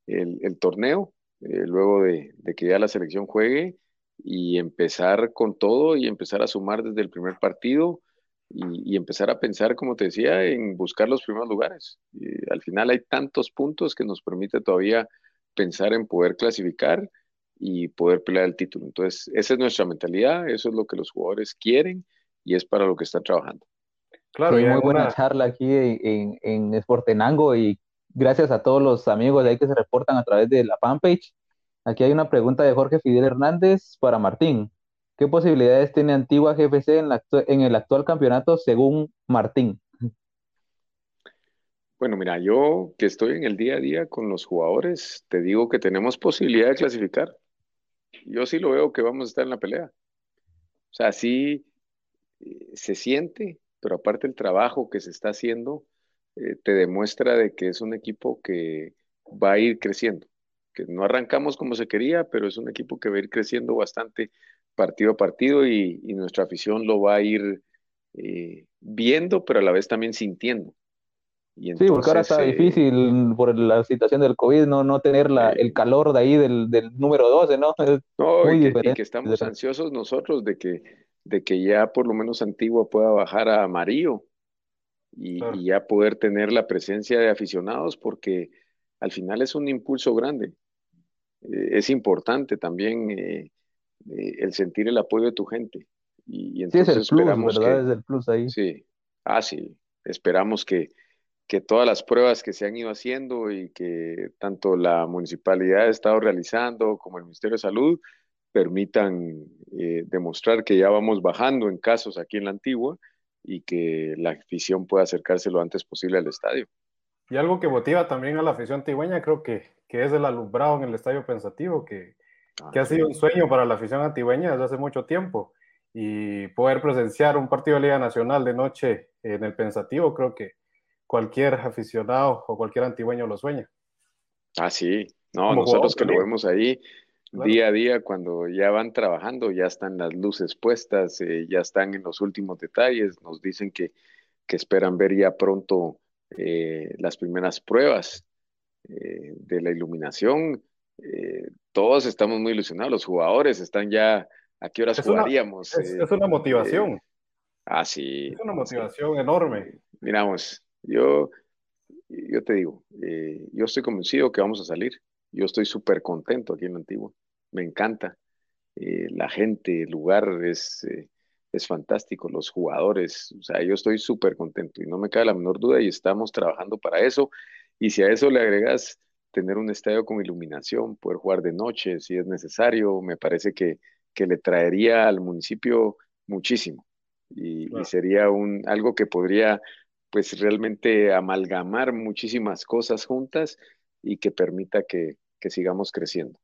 C: el, torneo, luego de que ya la selección juegue y empezar con todo y empezar a sumar desde el primer partido y, y empezar a pensar, como te decía, en buscar los primeros lugares. Y al final hay tantos puntos que nos permite todavía pensar en poder clasificar y poder pelear el título. Entonces, esa es nuestra mentalidad, eso es lo que los jugadores quieren y es para lo que están trabajando.
E: Claro,
D: Sí, muy
E: en
D: buena
E: una-
D: charla aquí en, en, en Sportenango y gracias a todos los amigos de ahí que se reportan a través de la fanpage. Aquí hay una pregunta de Jorge Fidel Hernández para Martín. ¿Qué posibilidades tiene Antigua GFC en, en el actual campeonato según Martín?
C: Bueno, mira, yo que estoy en el día a día con los jugadores, te digo que tenemos posibilidad de clasificar. Yo sí lo veo que vamos a estar en la pelea. O sea, sí eh, se siente, pero aparte el trabajo que se está haciendo eh, te demuestra de que es un equipo que va a ir creciendo, que no arrancamos como se quería, pero es un equipo que va a ir creciendo bastante partido a partido y, y nuestra afición lo va a ir eh, viendo, pero a la vez también sintiendo. Y
D: Sí, porque ahora está
C: eh,
D: difícil por la situación del COVID, no, no tener la,
C: Eh.
D: el calor de ahí del, del número 12, ¿no? Es
C: No,
D: muy
C: y que, y
D: diferente.
C: que estamos ansiosos nosotros de que, de que ya por lo menos Antigua pueda bajar a amarillo y,
E: Claro.
C: y ya poder tener la presencia de aficionados porque al final es un impulso grande. Eh, es importante también eh, eh, el sentir el apoyo de tu gente. Y, y
D: Sí, es el
C: entonces
D: plus,
C: esperamos
D: ¿verdad?
C: que,
D: Es el plus ahí.
C: Sí, ah, sí, esperamos que, que todas las pruebas que se han ido haciendo y que tanto la municipalidad ha estado realizando como el Ministerio de Salud permitan eh, demostrar que ya vamos bajando en casos aquí en la Antigua y que la afición pueda acercarse lo antes posible al estadio.
E: Y algo que motiva también a la afición antigüeña, creo que, que es el alumbrado en el Estadio Pensativo, que, que ha sido un sueño para la afición antigüeña desde hace mucho tiempo. Y poder presenciar un partido de Liga Nacional de noche en el Pensativo, creo que cualquier aficionado o cualquier antigüeño lo sueña.
C: Ah, sí, no,
E: Como
C: nosotros
E: jugador
C: que lo vemos ahí
E: Claro.
C: día a día, cuando ya van trabajando, ya están las luces puestas, eh, ya están en los últimos detalles, nos dicen que, que esperan ver ya pronto eh, las primeras pruebas eh, de la iluminación. Eh, todos estamos muy ilusionados, los jugadores están ya, ¿a qué horas
E: Es una-
C: jugaríamos?
E: Es, es una motivación,
C: ah, sí.
E: es una motivación enorme.
C: Miramos, yo, yo te digo, yo estoy convencido que vamos a salir. Yo estoy súper contento aquí en Antigua. me encanta. La gente, el lugar es, es fantástico, los jugadores, o sea, yo estoy súper contento y no me cabe la menor duda y estamos trabajando para eso. Y si a eso le agregas tener un estadio con iluminación, poder jugar de noche si es necesario, me parece que, que le traería al municipio muchísimo y, sería un, algo que podría pues realmente amalgamar muchísimas cosas juntas y que permita que, que sigamos creciendo.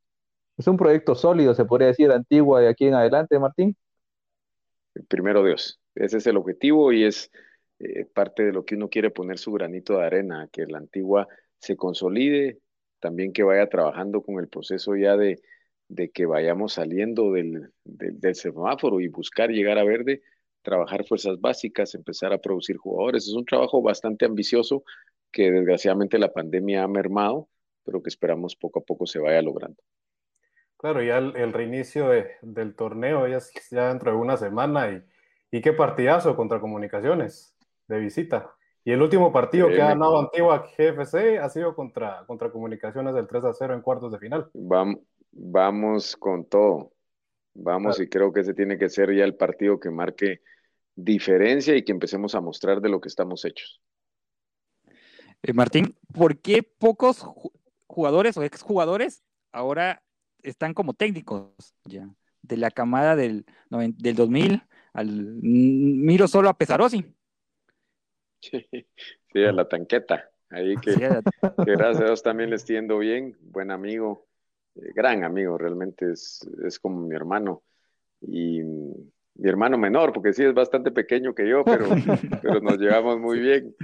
D: Es un proyecto sólido, se podría decir, antigua de aquí en adelante, Martín.
C: Primero Dios, ese es el objetivo y es eh, parte de lo que uno quiere poner su granito de arena, que la antigua se consolide, también que vaya trabajando con el proceso ya de, que vayamos saliendo del, del, semáforo y buscar llegar a verde, trabajar fuerzas básicas, empezar a producir jugadores. Es un trabajo bastante ambicioso que desgraciadamente la pandemia ha mermado, pero que esperamos poco a poco se vaya logrando.
E: Claro, ya el, reinicio del torneo ya, ya dentro de una semana y, y qué partidazo contra Comunicaciones de visita. Y el último partido que ha ganado Antigua GFC ha sido contra, contra Comunicaciones del 3 a 0 en cuartos de final.
C: Vamos, vamos con todo. Vamos y creo que ese tiene que ser ya el partido que marque diferencia y que empecemos a mostrar de lo que estamos hechos.
B: Eh, Martín, ¿por qué pocos jugadores o exjugadores ahora están como técnicos ya? De la camada del, del 2000 al miro solo a Pesarosi.
C: Sí, a la tanqueta. Ahí que, gracias a Dios también le estoy bien. Buen amigo, eh, gran amigo, realmente es, es como mi hermano. Y mi hermano menor, porque sí es bastante pequeño que yo, pero, pero nos llevamos muy bien.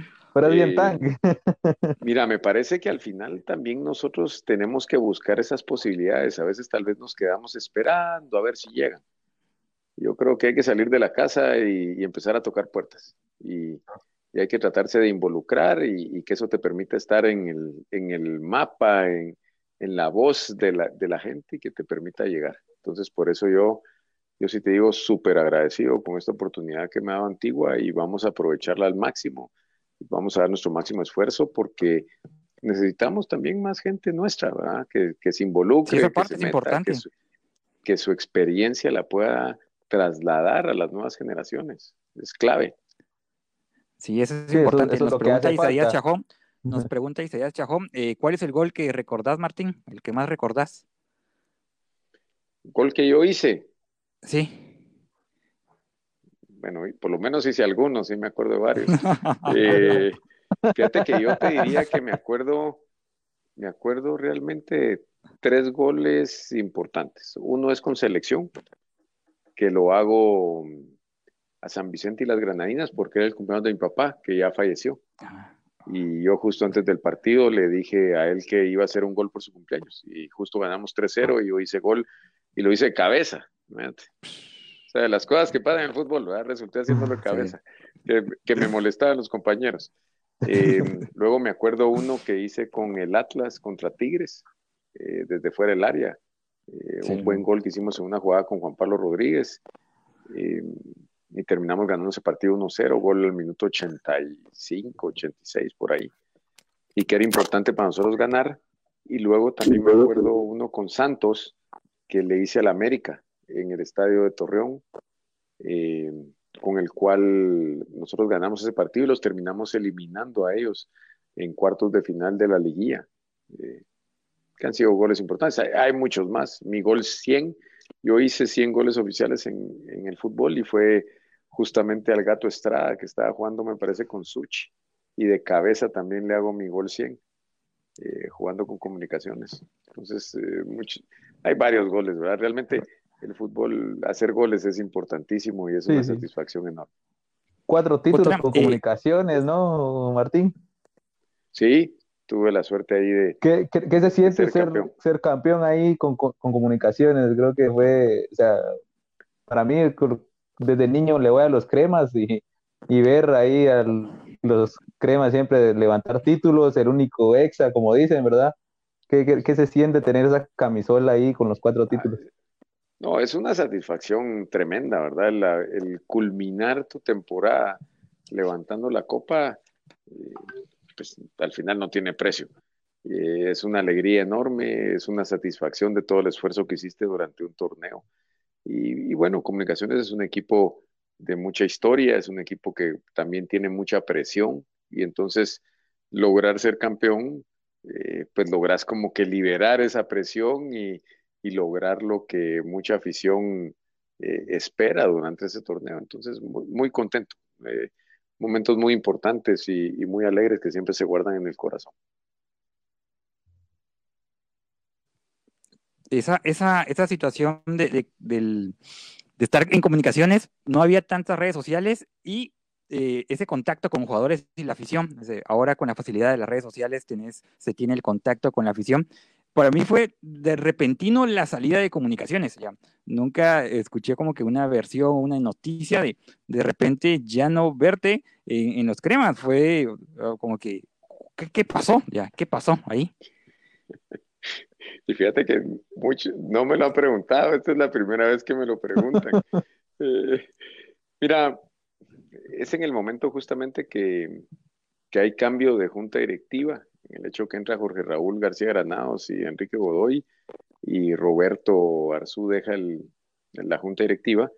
D: Bien eh, tan.
C: Mira, me parece que al final también nosotros tenemos que buscar esas posibilidades. A veces tal vez nos quedamos esperando a ver si llegan. Yo creo que hay que salir de la casa y, y empezar a tocar puertas. Y, y hay que tratarse de involucrar y, que eso te permita estar en el, en el mapa, en, en la voz de la, de la, gente y que te permita llegar. Entonces, por eso yo, yo sí te digo súper agradecido con esta oportunidad que me ha dado Antigua y vamos a aprovecharla al máximo. Vamos a dar nuestro máximo esfuerzo porque necesitamos también más gente nuestra, ¿verdad? Que, que se involucre, que,
B: parte importante.
C: que, su, que su experiencia la pueda trasladar a las nuevas generaciones. Es clave.
B: Sí, eso es importante. nos, pregunta Isaías Chajón, nos pregunta Isaías Chajón, eh, ¿cuál es el gol que recordás, Martín? El que más recordás.
C: ¿Gol que yo hice?
B: Sí.
C: Bueno, por lo menos hice algunos, sí me acuerdo de varios. Eh, fíjate que yo te diría que me acuerdo, me acuerdo realmente tres goles importantes. Uno es con selección, que lo hago a San Vicente y las Granadinas porque era el cumpleaños de mi papá, que ya falleció. Ah. Y yo justo antes del partido le dije a él que iba a hacer un gol por su cumpleaños. Y justo ganamos 3-0 y yo hice gol y lo hice de cabeza. O sea, las cosas que pasan en el fútbol, ¿verdad? resulté haciéndolo de cabeza, que, me molestaban los compañeros. Eh, luego me acuerdo uno que hice con el Atlas contra Tigres, eh, desde fuera del área. Eh, un buen gol que hicimos en una jugada con Juan Pablo Rodríguez y terminamos ganando ese partido 1-0, gol al minuto 85, 86 por ahí. Y que era importante para nosotros ganar. Y luego también me acuerdo uno con Santos que le hice al América en el estadio de Torreón, eh, con el cual nosotros ganamos ese partido y los terminamos eliminando a ellos en cuartos de final de la liguilla. Eh, que han sido goles importantes. Hay, muchos más. Mi gol 100, yo hice 100 goles oficiales en, en el fútbol y fue justamente al Gato Estrada, que estaba jugando, me parece, con Suchi. Y de cabeza también le hago mi gol 100, eh, jugando con comunicaciones. Entonces, eh, hay varios goles, ¿verdad? Realmente el fútbol, hacer goles es importantísimo y es una satisfacción enorme.
D: Cuatro títulos con eh, comunicaciones, ¿no, Martín?
C: Sí, tuve la suerte ahí de.
D: ¿Qué, qué, se siente ser, campeón. ser, campeón ahí con, con, comunicaciones? Creo que fue, o sea, para mí desde niño le voy a los cremas y, ver ahí a los cremas siempre levantar títulos, el único exa, como dicen, ¿verdad? ¿Qué, se siente tener esa camisola ahí con los cuatro títulos?
C: No, es una satisfacción tremenda, ¿verdad? el culminar tu temporada levantando la copa, eh, pues al final no tiene precio. Eh, es una alegría enorme, es una satisfacción de todo el esfuerzo que hiciste durante un torneo. Y, bueno, Comunicaciones es un equipo de mucha historia, es un equipo que también tiene mucha presión y entonces lograr ser campeón, eh, pues logras como que liberar esa presión y, lograr lo que mucha afición eh, espera durante ese torneo. Entonces, muy, contento. momentos muy importantes y muy alegres que siempre se guardan en el corazón.
B: esa, esa, esa situación de, estar en comunicaciones, no había tantas redes sociales y eh, ese contacto con jugadores y la afición. Ahora con la facilidad de las redes sociales se tiene el contacto con la afición. Para mí fue de repentino la salida de comunicaciones. Ya. Nunca escuché como que una versión, una noticia de de repente ya no verte en, los cremas. Fue uh, como que, ¿qué, ¿qué, pasó? Ya, ¿qué pasó ahí?
C: Y fíjate que mucho, no me lo han preguntado, esta es la primera vez que me lo preguntan. Eh, mira, es en el momento justamente que, que, hay cambio de junta directiva, el hecho que entra Jorge Raúl García Granados y Enrique Godoy y Roberto Arzú deja la junta directiva,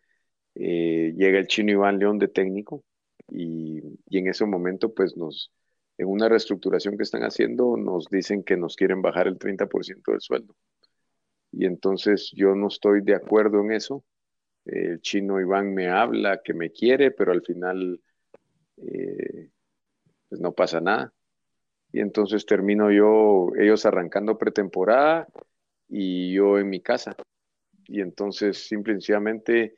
C: eh, llega el chino Iván León de técnico y, y en ese momento pues nos, en una reestructuración que están haciendo, nos dicen que nos quieren bajar el 30% del sueldo. Y entonces yo no estoy de acuerdo en eso. El chino Iván me habla que me quiere, pero al final eh, pues no pasa nada. Y entonces termino yo, ellos arrancando pretemporada y yo en mi casa. Y entonces simplemente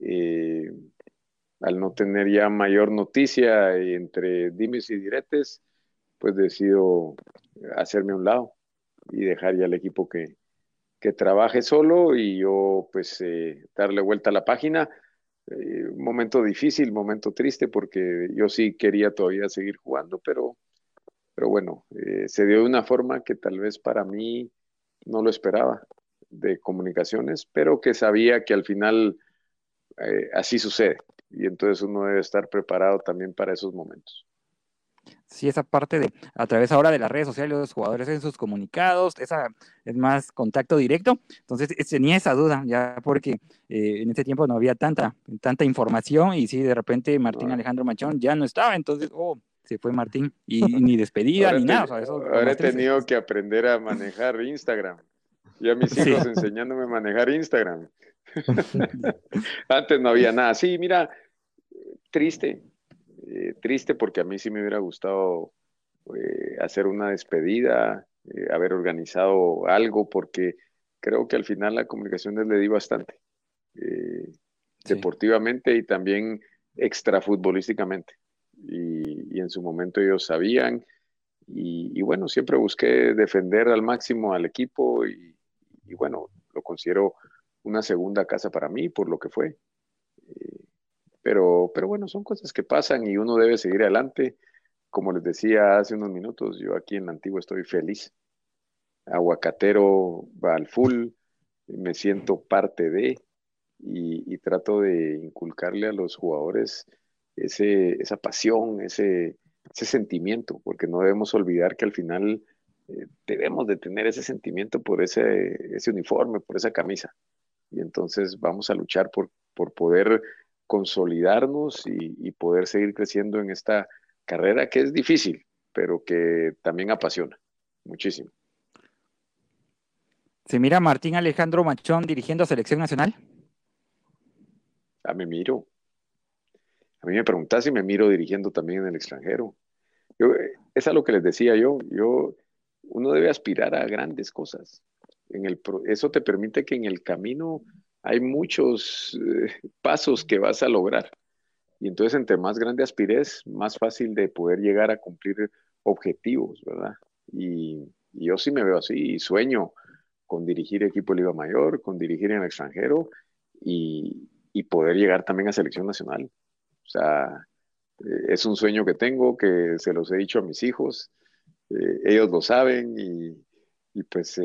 C: eh, al no tener ya mayor noticia entre dimes y diretes, pues decido hacerme a un lado y dejar ya el equipo que, trabaje solo y yo pues eh, darle vuelta a la página. Eh, momento difícil, momento triste porque yo sí quería todavía seguir jugando, pero, pero bueno, eh, se dio de una forma que tal vez para mí no lo esperaba de comunicaciones, pero que sabía que al final así sucede y entonces uno debe estar preparado también para esos momentos.
B: Sí, esa parte de, a través ahora de las redes sociales, los jugadores en sus comunicados, esa es más contacto directo. Entonces tenía esa duda, ya porque eh, en ese tiempo no había tanta, tanta información y sí, de repente Martín Alejandro Machón ya no estaba, entonces, oh, se fue Martín y, ni despedida ni nada.
C: ahora he tenido que aprender a manejar Instagram. Y a mis hijos enseñándome a manejar Instagram. Antes no había nada. Sí, mira, triste, eh, triste porque a mí sí me hubiera gustado eh, hacer una despedida, eh, haber organizado algo, porque creo que al final la comunicación le di bastante, deportivamente y también extrafutbolísticamente. Y, en su momento ellos sabían, y, bueno, siempre busqué defender al máximo al equipo y, bueno, lo considero una segunda casa para mí por lo que fue. Pero, pero bueno, son cosas que pasan y uno debe seguir adelante. Como les decía hace unos minutos, yo aquí en la Antigua estoy feliz. Aguacatero va al full, me siento parte de y, trato de inculcarle a los jugadores ese, esa pasión, ese, ese sentimiento, porque no debemos olvidar que al final eh, debemos de tener ese sentimiento por ese, ese uniforme, por esa camisa. Y entonces vamos a luchar por, por poder consolidarnos y, poder seguir creciendo en esta carrera que es difícil, pero que también apasiona muchísimo.
B: ¿Se mira Martín Alejandro Machón dirigiendo a Selección Nacional?
C: Ah, me miro. A mí me preguntás si me miro dirigiendo también en el extranjero. Yo, eh, es a lo que les decía yo. Yo, uno debe aspirar a grandes cosas. En el, eso te permite que en el camino hay muchos eh, pasos que vas a lograr. Y entonces, entre más grande aspires, más fácil de poder llegar a cumplir objetivos, ¿verdad? Y, yo sí me veo así y sueño con dirigir equipo de Mayor, con dirigir en el extranjero y, poder llegar también a selección nacional. O sea, eh, es un sueño que tengo, que se los he dicho a mis hijos, eh, ellos lo saben y, y pues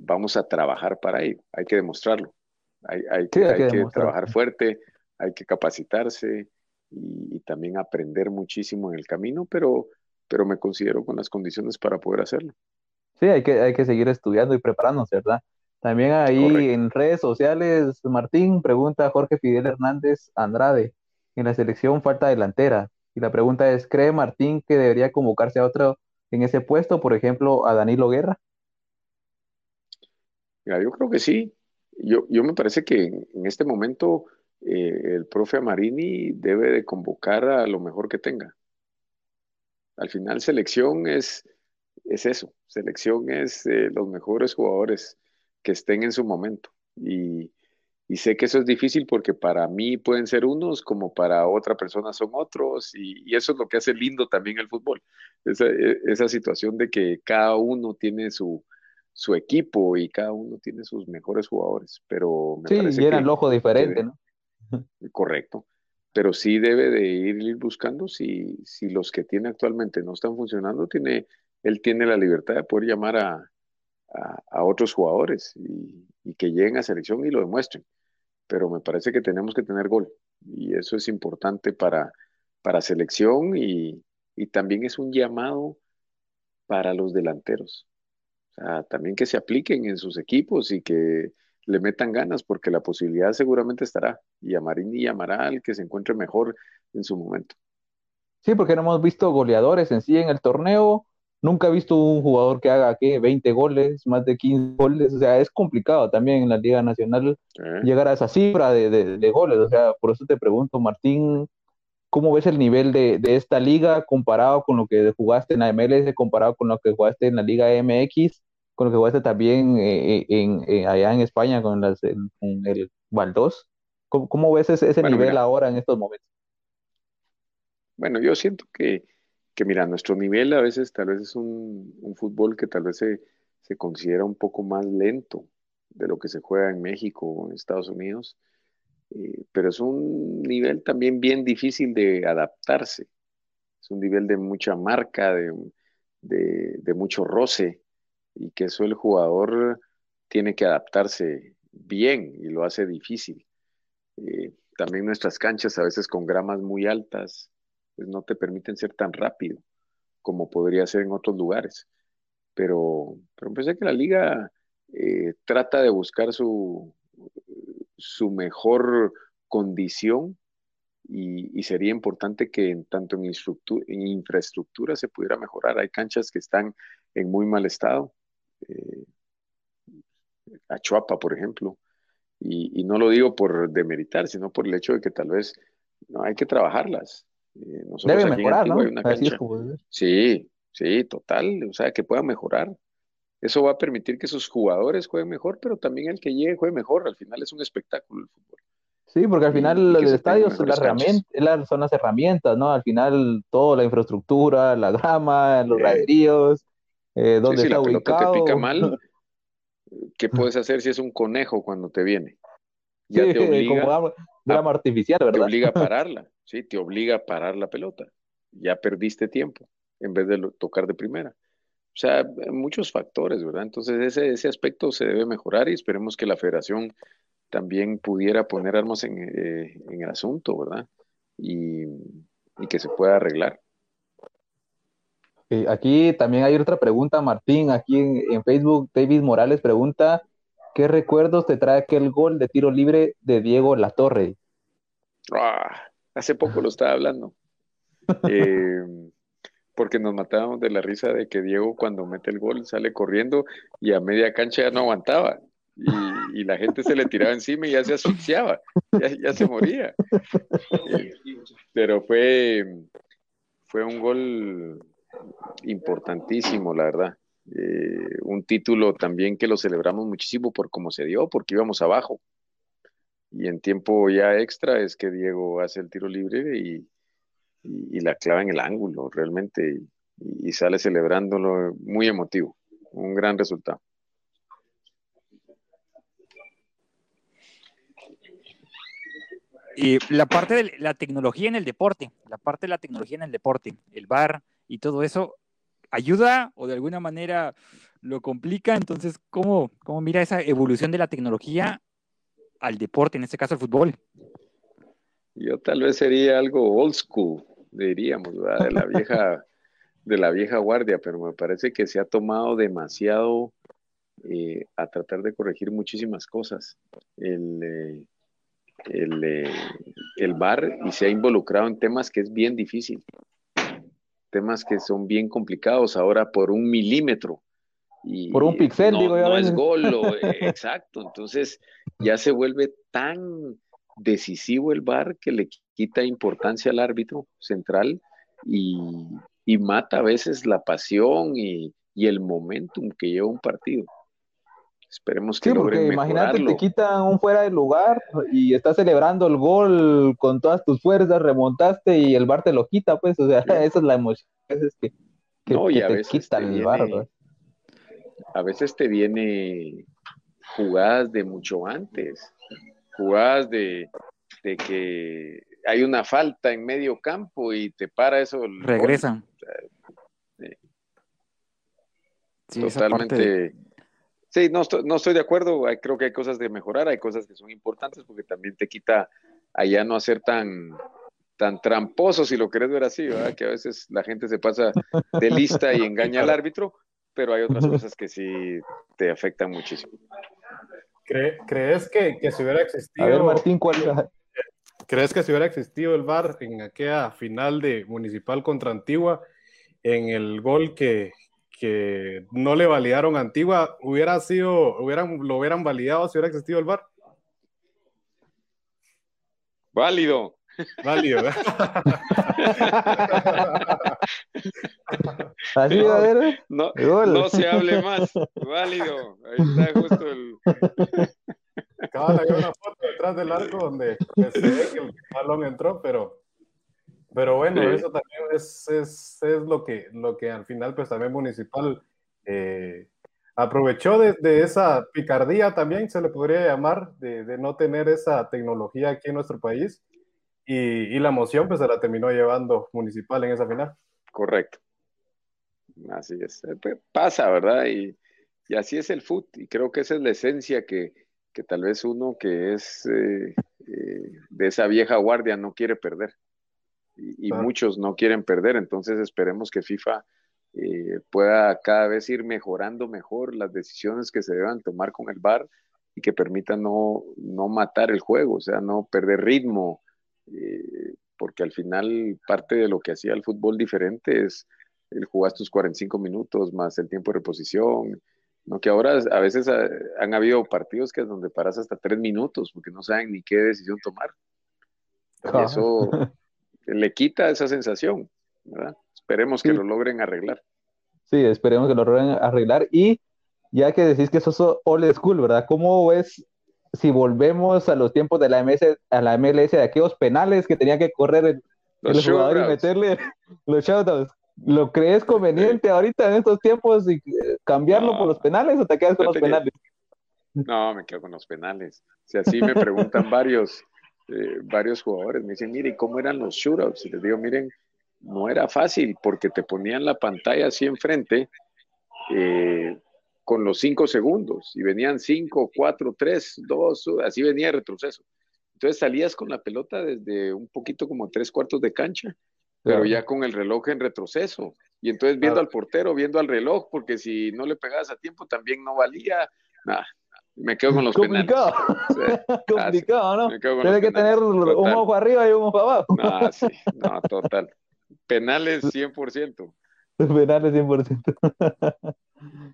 C: vamos a trabajar para ello, hay que demostrarlo, hay, que, trabajar fuerte, hay que capacitarse y, también aprender muchísimo en el camino, pero, pero me considero con las condiciones para poder hacerlo.
D: Sí, hay que, hay que seguir estudiando y preparándose, ¿verdad? También ahí en redes sociales, Martín pregunta a Jorge Fidel Hernández Andrade, en la selección falta delantera. Y la pregunta es, ¿cree Martín que debería convocarse a otro en ese puesto, por ejemplo, a Danilo Guerra?
C: yo creo que sí. Yo, yo me parece que en, este momento eh, el profe Amarini debe de convocar a lo mejor que tenga. Al final selección es, es eso, selección es eh, los mejores jugadores que estén en su momento. Y, sé que eso es difícil porque para mí pueden ser unos como para otra persona son otros y, eso es lo que hace lindo también el fútbol. Esa, e, esa situación de que cada uno tiene su, su equipo y cada uno tiene sus mejores jugadores, pero
D: me sí, parece y el ojo diferente, ¿no?
C: Correcto, pero sí debe de ir buscando si, si los que tiene actualmente no están funcionando, tiene, él tiene la libertad de poder llamar a, a, otros jugadores y, que lleguen a selección y lo demuestren. Pero me parece que tenemos que tener gol y eso es importante para, para selección y, y también es un llamado para los delanteros. O sea, también que se apliquen en sus equipos y que le metan ganas, porque la posibilidad seguramente estará. Y a Marini llamará al que se encuentre mejor en su momento.
D: Sí, porque no hemos visto goleadores en sí en el torneo. Nunca he visto un jugador que haga ¿qué? 20 goles, más de 15 goles. O sea, es complicado también en la Liga Nacional llegar a esa cifra de, goles. O sea, por eso te pregunto, Martín, ¿cómo ves el nivel de, esta liga comparado con lo que jugaste en la MLS, comparado con lo que jugaste en la Liga MX, con lo que jugaste también eh, eh, en, eh, allá en España con, las, el Valdós? ¿Cómo, ves ese, nivel ahora en estos momentos?
C: Bueno, yo siento que que mira, nuestro nivel a veces tal vez es un, fútbol que tal vez se, considera un poco más lento de lo que se juega en México o en Estados Unidos, eh, pero es un nivel también bien difícil de adaptarse. Es un nivel de mucha marca, de, mucho roce, y que eso el jugador tiene que adaptarse bien y lo hace difícil. Eh, también nuestras canchas a veces con gramas muy altas, pues no te permiten ser tan rápido como podría ser en otros lugares. Pero, pero pensé que la liga eh, trata de buscar su, su mejor condición y, sería importante que en, tanto en, en, infraestructura se pudiera mejorar. Hay canchas que están en muy mal estado. Eh, Achuapa, por ejemplo. Y, y, no lo digo por demeritar, sino por el hecho de que tal vez no hay que trabajarlas.
D: Eh, Debe mejorar, ¿no?
C: Sí, sí, total, o sea, que pueda mejorar. Eso va a permitir que sus jugadores jueguen mejor, pero también el que llegue juegue mejor. Al final es un espectáculo el fútbol.
D: Sí, porque al final el estadio son las, son las herramientas, ¿no? Al final toda la infraestructura, la grama, los graderíos, eh, donde está la ubicado.
C: te pica mal, ¿qué puedes hacer si es un conejo cuando te viene? Ya te obliga
D: como grama artificial, ¿verdad?
C: Te obliga a pararla. ¿Sí? Te obliga a parar la pelota. Ya perdiste tiempo en vez de tocar de primera. O sea, muchos factores, ¿verdad? Entonces ese, ese aspecto se debe mejorar y esperemos que la federación también pudiera poner armas en, eh, el asunto, ¿verdad? Y, que se pueda arreglar.
D: Aquí también hay otra pregunta, Martín, aquí en, en, Facebook, David Morales pregunta, ¿qué recuerdos te trae aquel gol de tiro libre de Diego Latorre?
C: Ah, Hace poco lo estaba hablando. Eh, porque nos matábamos de la risa de que Diego cuando mete el gol sale corriendo y a media cancha ya no aguantaba. Y, la gente se le tiraba encima y ya se asfixiaba, ya, se moría. Eh, pero fue, fue un gol importantísimo, la verdad. Eh, un título también que lo celebramos muchísimo por cómo se dio, porque íbamos abajo y en tiempo ya extra es que Diego hace el tiro libre y, la clava en el ángulo realmente y, sale celebrándolo muy emotivo, un gran resultado.
B: Y la parte de la tecnología en el deporte, la parte de la tecnología en el deporte, el bar y todo eso, ¿ayuda o de alguna manera lo complica? Entonces, ¿cómo, cómo mira esa evolución de la tecnología al deporte, en este caso al fútbol?
C: Yo tal vez sería algo old school, diríamos, de la vieja, de la vieja guardia, pero me parece que se ha tomado demasiado eh, a tratar de corregir muchísimas cosas. El, eh, el, eh, el bar y se ha involucrado en temas que es bien difícil, temas que son bien complicados ahora por un milímetro. Y
D: por un pixel,
C: no,
D: digo yo.
C: No es gol, exacto. Entonces ya se vuelve tan decisivo el bar que le quita importancia al árbitro central y, y mata a veces la pasión y, y el momentum que lleva un partido. Esperemos que
D: sí, porque
C: logren
D: imagínate,
C: mejorarlo.
D: te quitan un fuera de lugar y estás celebrando el gol con todas tus fuerzas, remontaste y el bar te lo quita, pues, o sea,
C: Sí.
D: esa es la emoción veces que, que-
C: No,
D: te
C: veces
D: quita
C: te
D: el
C: viene-
D: bar, pues.
C: A veces te viene jugadas de mucho antes, jugadas de, de que hay una falta en medio campo y te para eso.
B: Regresan.
C: Sí.
B: De-
C: Totalmente. Sí, no estoy, no estoy de acuerdo. Creo que hay cosas de mejorar, hay cosas que son importantes porque también te quita allá no hacer tan, tan tramposo, si lo querés ver así, ¿verdad? Que a veces la gente se pasa de lista y engaña al árbitro, pero hay otras cosas que sí te afectan muchísimo.
E: ¿Cre- ¿Crees que, que si hubiera existido,
D: A ver, Martín, ¿cuál
E: crees que si hubiera existido el VAR en aquella final de Municipal contra Antigua, en el gol que, que no le validaron a Antigua, hubiera sido, hubieran, lo hubieran validado si hubiera existido el VAR?
C: Válido.
E: Válido, ¿verdad?
D: Así va a ver, ¿eh?
C: No, no se hable más. Válido. Ahí está justo el.
E: Cabal, hay una foto detrás del arco donde, donde se ve que el balón entró, pero, pero bueno,
C: Sí.
E: eso también es, es, es lo, que, lo que al final, pues también Municipal eh, aprovechó de, de esa picardía también, se le podría llamar, de, de no tener esa tecnología aquí en nuestro país. Y, y la emoción, pues se la terminó llevando Municipal en esa final.
C: Correcto. Así es. Eh, pues, Pasa, ¿verdad? Y, y así es el fútbol. Y creo que esa es la esencia que, que tal vez uno que es eh, eh, de esa vieja guardia no quiere perder. Y, y
E: Claro.
C: muchos no quieren perder. Entonces esperemos que FIFA eh, pueda cada vez ir mejorando mejor las decisiones que se deban tomar con el VAR y que permita no, no matar el juego, o sea, no perder ritmo, eh, porque al final parte de lo que hacía el fútbol diferente es el jugar tus 45 minutos más el tiempo de reposición, no que ahora a veces ha- han habido partidos que es donde paras hasta tres minutos porque no saben ni qué decisión tomar. Y eso le quita esa sensación, ¿verdad? Esperemos que lo logren arreglar.
D: Sí, esperemos que lo logren arreglar. Y ya que decís que sos old school, ¿verdad? ¿Cómo ves si volvemos a los tiempos de la MLS, a la MLS de aquellos penales que tenía que correr el, el jugador y meterle los shoutouts? ¿Lo crees conveniente ahorita en estos tiempos y eh, cambiarlo
C: No.
D: por los penales o te quedas con los
C: tenía-
D: penales?
C: No, me quedo con los penales. Si así me preguntan varios, eh, varios jugadores, me dicen, mire, ¿y cómo eran los shootouts? Y les digo, miren, no era fácil porque te ponían la pantalla así enfrente eh, con los cinco segundos y venían cinco, cuatro, tres, dos, así venía el retroceso. Entonces salías con la pelota desde un poquito como tres cuartos de cancha, pero
D: Claro.
C: ya con el reloj en retroceso. Y entonces viendo
E: Claro.
C: al portero, viendo al reloj, porque si no le pegabas a tiempo también no valía. Me quedo con los penales.
D: Complicado,
C: Sí,
D: complicado, ¿no? Tiene que
C: penales.
D: tener un
C: Total.
D: ojo arriba y un ojo abajo.
C: No, sí, no, total. Penales 100%.
D: Penales 100%.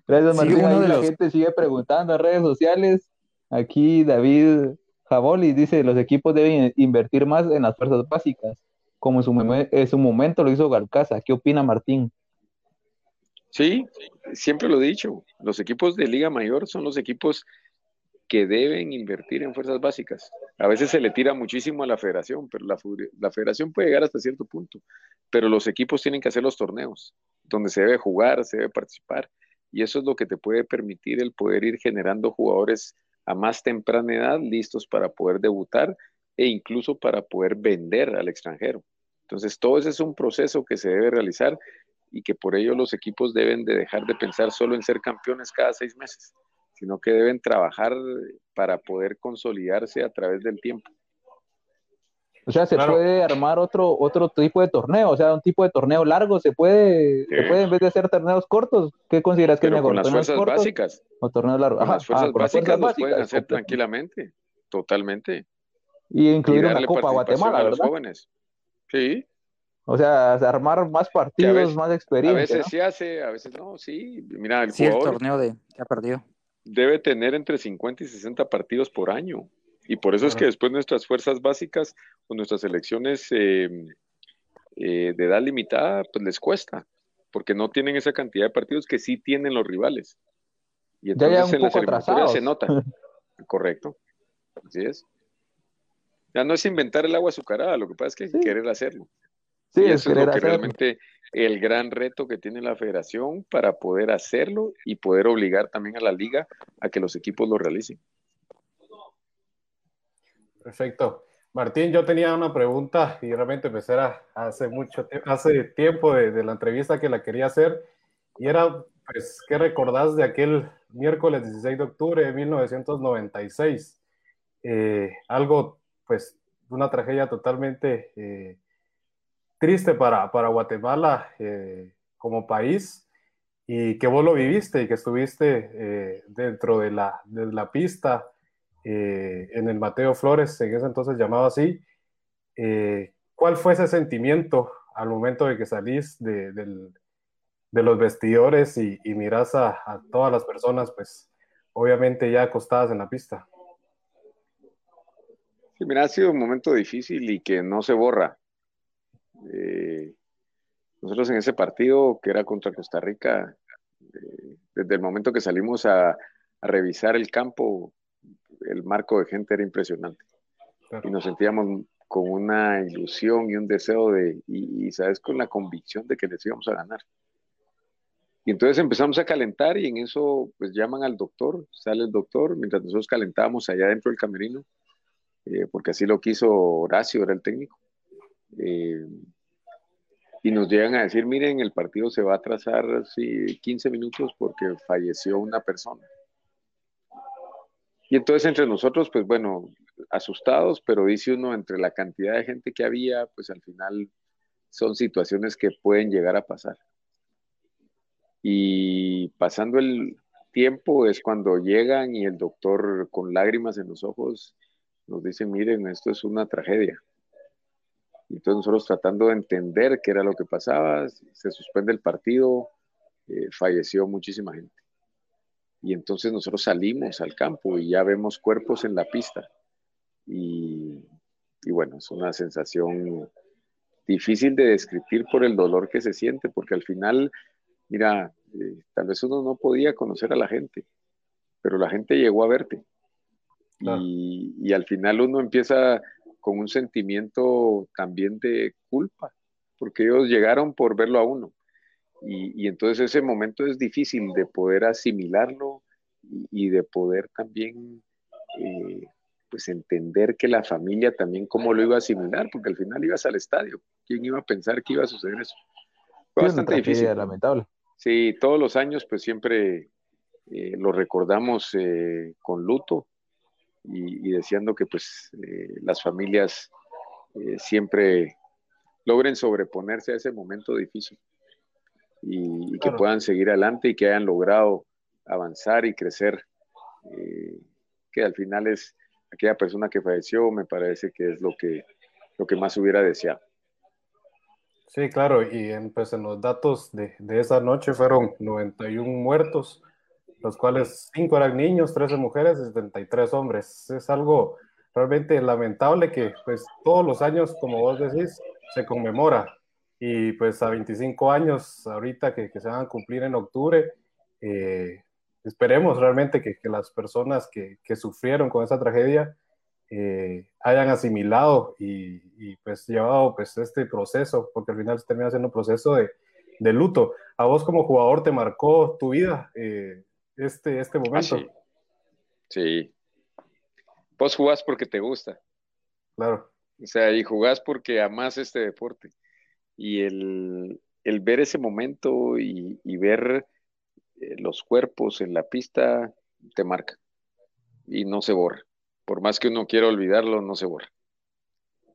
D: Gracias, Martín. Ahí la
B: los-
D: gente sigue preguntando en redes sociales. Aquí David Jaboli dice, los equipos deben invertir más en las fuerzas básicas, como en su, en su momento lo hizo Galcaza. ¿Qué opina Martín?
C: Sí, siempre lo he dicho. Los equipos de Liga Mayor son los equipos que deben invertir en fuerzas básicas. A veces se le tira muchísimo a la federación, pero la federación puede llegar hasta cierto punto. Pero los equipos tienen que hacer los torneos, donde se debe jugar, se debe participar. Y eso es lo que te puede permitir el poder ir generando jugadores a más temprana edad listos para poder debutar e incluso para poder vender al extranjero. Entonces, todo ese es un proceso que se debe realizar y que por ello los equipos deben de dejar de pensar solo en ser campeones cada seis meses, sino que deben trabajar para poder consolidarse a través del tiempo.
D: O sea, se puede armar otro, otro tipo de torneo, o sea, un tipo de torneo largo, se puede, se puede en vez de hacer torneos cortos, ¿qué consideras que es mejor?
C: Con las fuerzas básicas.
D: O torneos largos.
C: Con las fuerzas básicas los pueden hacer tranquilamente, totalmente.
D: Y incluir una Copa Guatemala,
C: a
D: los
C: jóvenes. Sí.
D: O sea, armar más partidos, más experiencia.
C: A veces se hace, a veces no, sí. Mira, el
B: sí, el torneo de que ha perdido.
C: Debe tener entre 50 y 60 partidos por año. Y por eso es que después nuestras fuerzas básicas o nuestras selecciones eh, eh, de edad limitada, pues les cuesta, porque no tienen esa cantidad de partidos que sí tienen los rivales. Y entonces en la eliminatorias se nota. Correcto. Así es. Ya no es inventar el agua azucarada, lo que pasa es que hay que querer hacerlo. Sí, y eso es, lo que realmente el gran reto que tiene la federación para poder hacerlo y poder obligar también a la liga a que los equipos lo realicen.
E: Perfecto. Martín, yo tenía una pregunta y realmente empecé a, hace mucho hace tiempo de, la entrevista que la quería hacer y era, pues, ¿qué recordás de aquel miércoles 16 de octubre de 1996? Eh, algo, pues, una tragedia totalmente eh, triste para, para Guatemala eh, como país y que vos lo viviste y que estuviste dentro de la, de la pista eh, en el Mateo Flores, en ese entonces llamado así. Eh, ¿Cuál fue ese sentimiento al momento de que salís de, los vestidores y, miras a, todas las personas, pues obviamente ya acostadas en la pista?
C: Sí, mira, ha sido un momento difícil y que no se borra. Eh, nosotros en ese partido que era contra Costa Rica, desde el momento que salimos a revisar el campo, el marco de gente era impresionante. Y nos sentíamos con una ilusión y un deseo de, y, sabes, con la convicción de que les íbamos a ganar. Y entonces empezamos a calentar y en eso pues llaman al doctor, sale el doctor, mientras nosotros calentábamos allá dentro del camerino, eh, porque así lo quiso Horacio, era el técnico. Eh, y nos llegan a decir, miren, el partido se va a atrasar sí, 15 minutos porque falleció una persona. Y entonces entre nosotros, pues bueno, asustados, pero dice uno, entre la cantidad de gente que había, pues al final son situaciones que pueden llegar a pasar. Y pasando el tiempo es cuando llegan y el doctor con lágrimas en los ojos nos dice, miren, esto es una tragedia. Y entonces nosotros tratando de entender qué era lo que pasaba, se suspende el partido, eh, falleció muchísima gente. Y entonces nosotros salimos al campo y ya vemos cuerpos en la pista. Y, bueno, es una sensación difícil de describir por el dolor que se siente, porque al final, mira, eh, tal vez uno no podía conocer a la gente, pero la gente llegó a verte. Y, y, al final uno empieza con un sentimiento también de culpa, porque ellos llegaron por verlo a uno. Y, entonces ese momento es difícil de poder asimilarlo y, de poder también eh, pues entender que la familia también cómo lo iba a asimilar, porque al final ibas al estadio. ¿Quién iba a pensar que iba a suceder eso?
D: Fue bastante difícil. lamentable.
C: Sí, todos los años pues siempre eh, lo recordamos eh, con luto y, deseando que pues las familias siempre logren sobreponerse a ese momento difícil y, que puedan seguir adelante y que hayan logrado avanzar y crecer, eh, que al final es aquella persona que falleció, me parece que es lo que, lo que más hubiera deseado.
E: Sí, claro, y en, pues en los datos de, de esa noche fueron 91 muertos, los cuales 5 eran niños, 13 mujeres y 73 hombres. Es algo realmente lamentable que pues todos los años, como vos decís, se conmemora y pues a 25 años ahorita que, que se van a cumplir en octubre, eh, esperemos realmente que, que las personas que, que, sufrieron con esa tragedia eh, hayan asimilado y, y, pues llevado pues este proceso, porque al final se termina siendo un proceso de, de luto. ¿A vos como jugador te marcó tu vida eh, este, este momento?
C: Ah, sí. sí. Vos jugás porque te gusta.
E: Claro.
C: O sea, y jugás porque amás este deporte y el, ver ese momento y, ver eh, los cuerpos en la pista te marca y no se borra. Por más que uno quiera olvidarlo, no se borra.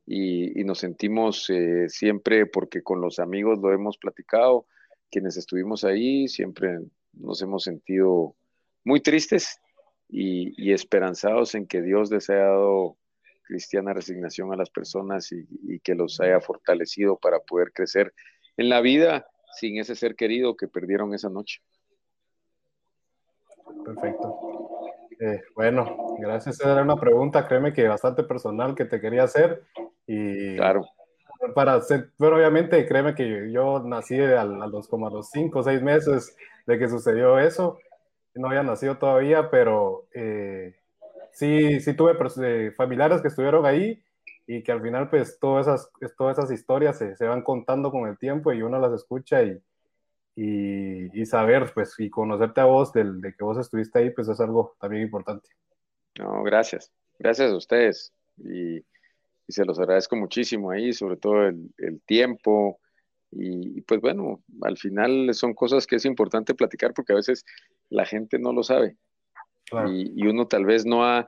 C: y, nos sentimos eh, siempre, porque con los amigos lo hemos platicado, quienes estuvimos ahí, siempre nos hemos sentido muy tristes y, esperanzados en que Dios les haya dado cristiana resignación a las personas y, que los haya fortalecido para poder crecer en la vida sin ese ser querido que perdieron esa noche.
E: Perfecto. Eh, bueno, gracias. Era una pregunta, créeme que bastante personal que te quería hacer. Y
C: claro.
E: Para hacer, bueno, obviamente, créeme que yo nací a, los como a los cinco o seis meses de que sucedió eso. No había nacido todavía, pero eh, sí, sí tuve eh, familiares que estuvieron ahí y que al final, pues, todas esas, todas esas historias se, se van contando con el tiempo y uno las escucha y, y, saber, pues, y conocerte a vos del, de que vos estuviste ahí, pues es algo también importante.
C: No, gracias. Gracias a ustedes. Y, se los agradezco muchísimo ahí, sobre todo el, el tiempo. Y, pues bueno, al final son cosas que es importante platicar porque a veces la gente no lo sabe. Y, y, uno tal vez no ha,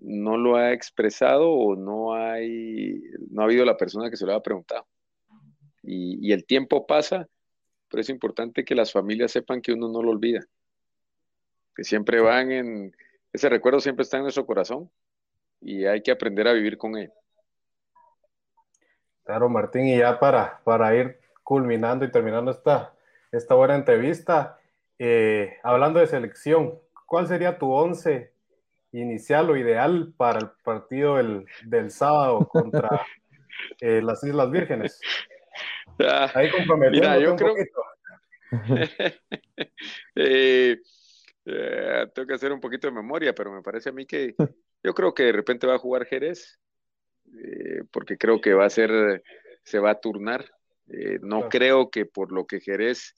C: no lo ha expresado o no hay, no ha habido la persona que se lo haya preguntado. Y, y el tiempo pasa pero es importante que las familias sepan que uno no lo olvida, que siempre van en, ese recuerdo siempre está en nuestro corazón y hay que aprender a vivir con él.
E: Claro, Martín, y ya para, para ir culminando y terminando esta, esta buena entrevista, eh, hablando de selección, ¿cuál sería tu once inicial o ideal para el partido del, del sábado contra eh, las Islas Vírgenes?
C: Ahí Mira, yo creo... Eh, eh, tengo que hacer un poquito de memoria, pero me parece a mí que yo creo que de repente va a jugar Jerez, porque creo que va a ser, se va a turnar. no creo que por lo que Jerez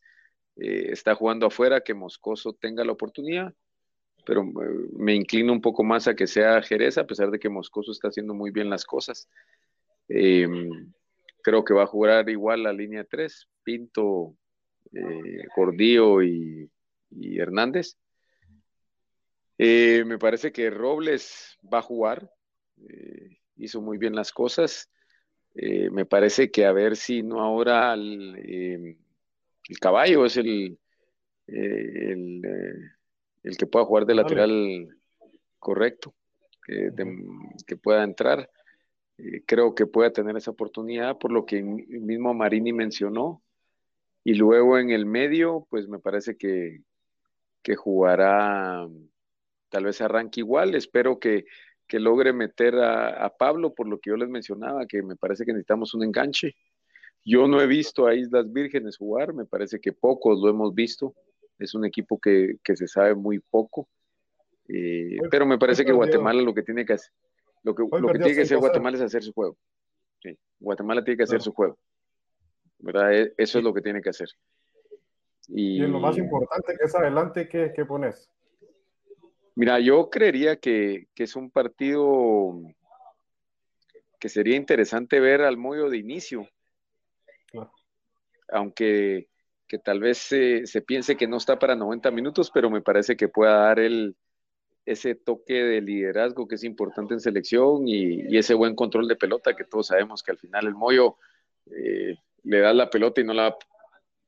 C: está jugando afuera, que Moscoso tenga la oportunidad, pero me inclino un poco más a que sea Jerez, a pesar de que Moscoso está haciendo muy bien las cosas. Creo que va a jugar igual la línea 3, Pinto, eh, y, Hernández. Eh, me parece que Robles va a jugar, eh, hizo muy bien las cosas. me parece que a ver si no ahora el, caballo es el, que pueda jugar de lateral correcto, que pueda entrar. Eh, creo que pueda tener esa oportunidad por lo que el mismo Marini mencionó. Y luego en el medio, pues me parece que, jugará, tal vez arranque igual. Espero que, logre meter a, Pablo, por lo que yo les mencionaba, que me parece que necesitamos un enganche. Yo no he visto a Islas Vírgenes jugar, me parece que pocos lo hemos visto. Es un equipo que, se sabe muy poco. Eh, pero me parece que Guatemala lo que tiene que hacer lo que, lo que tiene que hacer Guatemala es hacer su juego. Sí. Guatemala tiene que hacer su juego. ¿verdad? Eso es lo que tiene que hacer.
E: Y, lo más importante que es adelante, ¿qué, qué pones?
C: Mira, yo creería que, que, es un partido que sería interesante ver al Moyo de inicio. Aunque que tal vez se, se, piense que no está para 90 minutos, pero me parece que pueda dar el, ese toque de liderazgo que es importante en selección y, ese buen control de pelota que todos sabemos que al final el Moyo eh, le da la pelota y no la,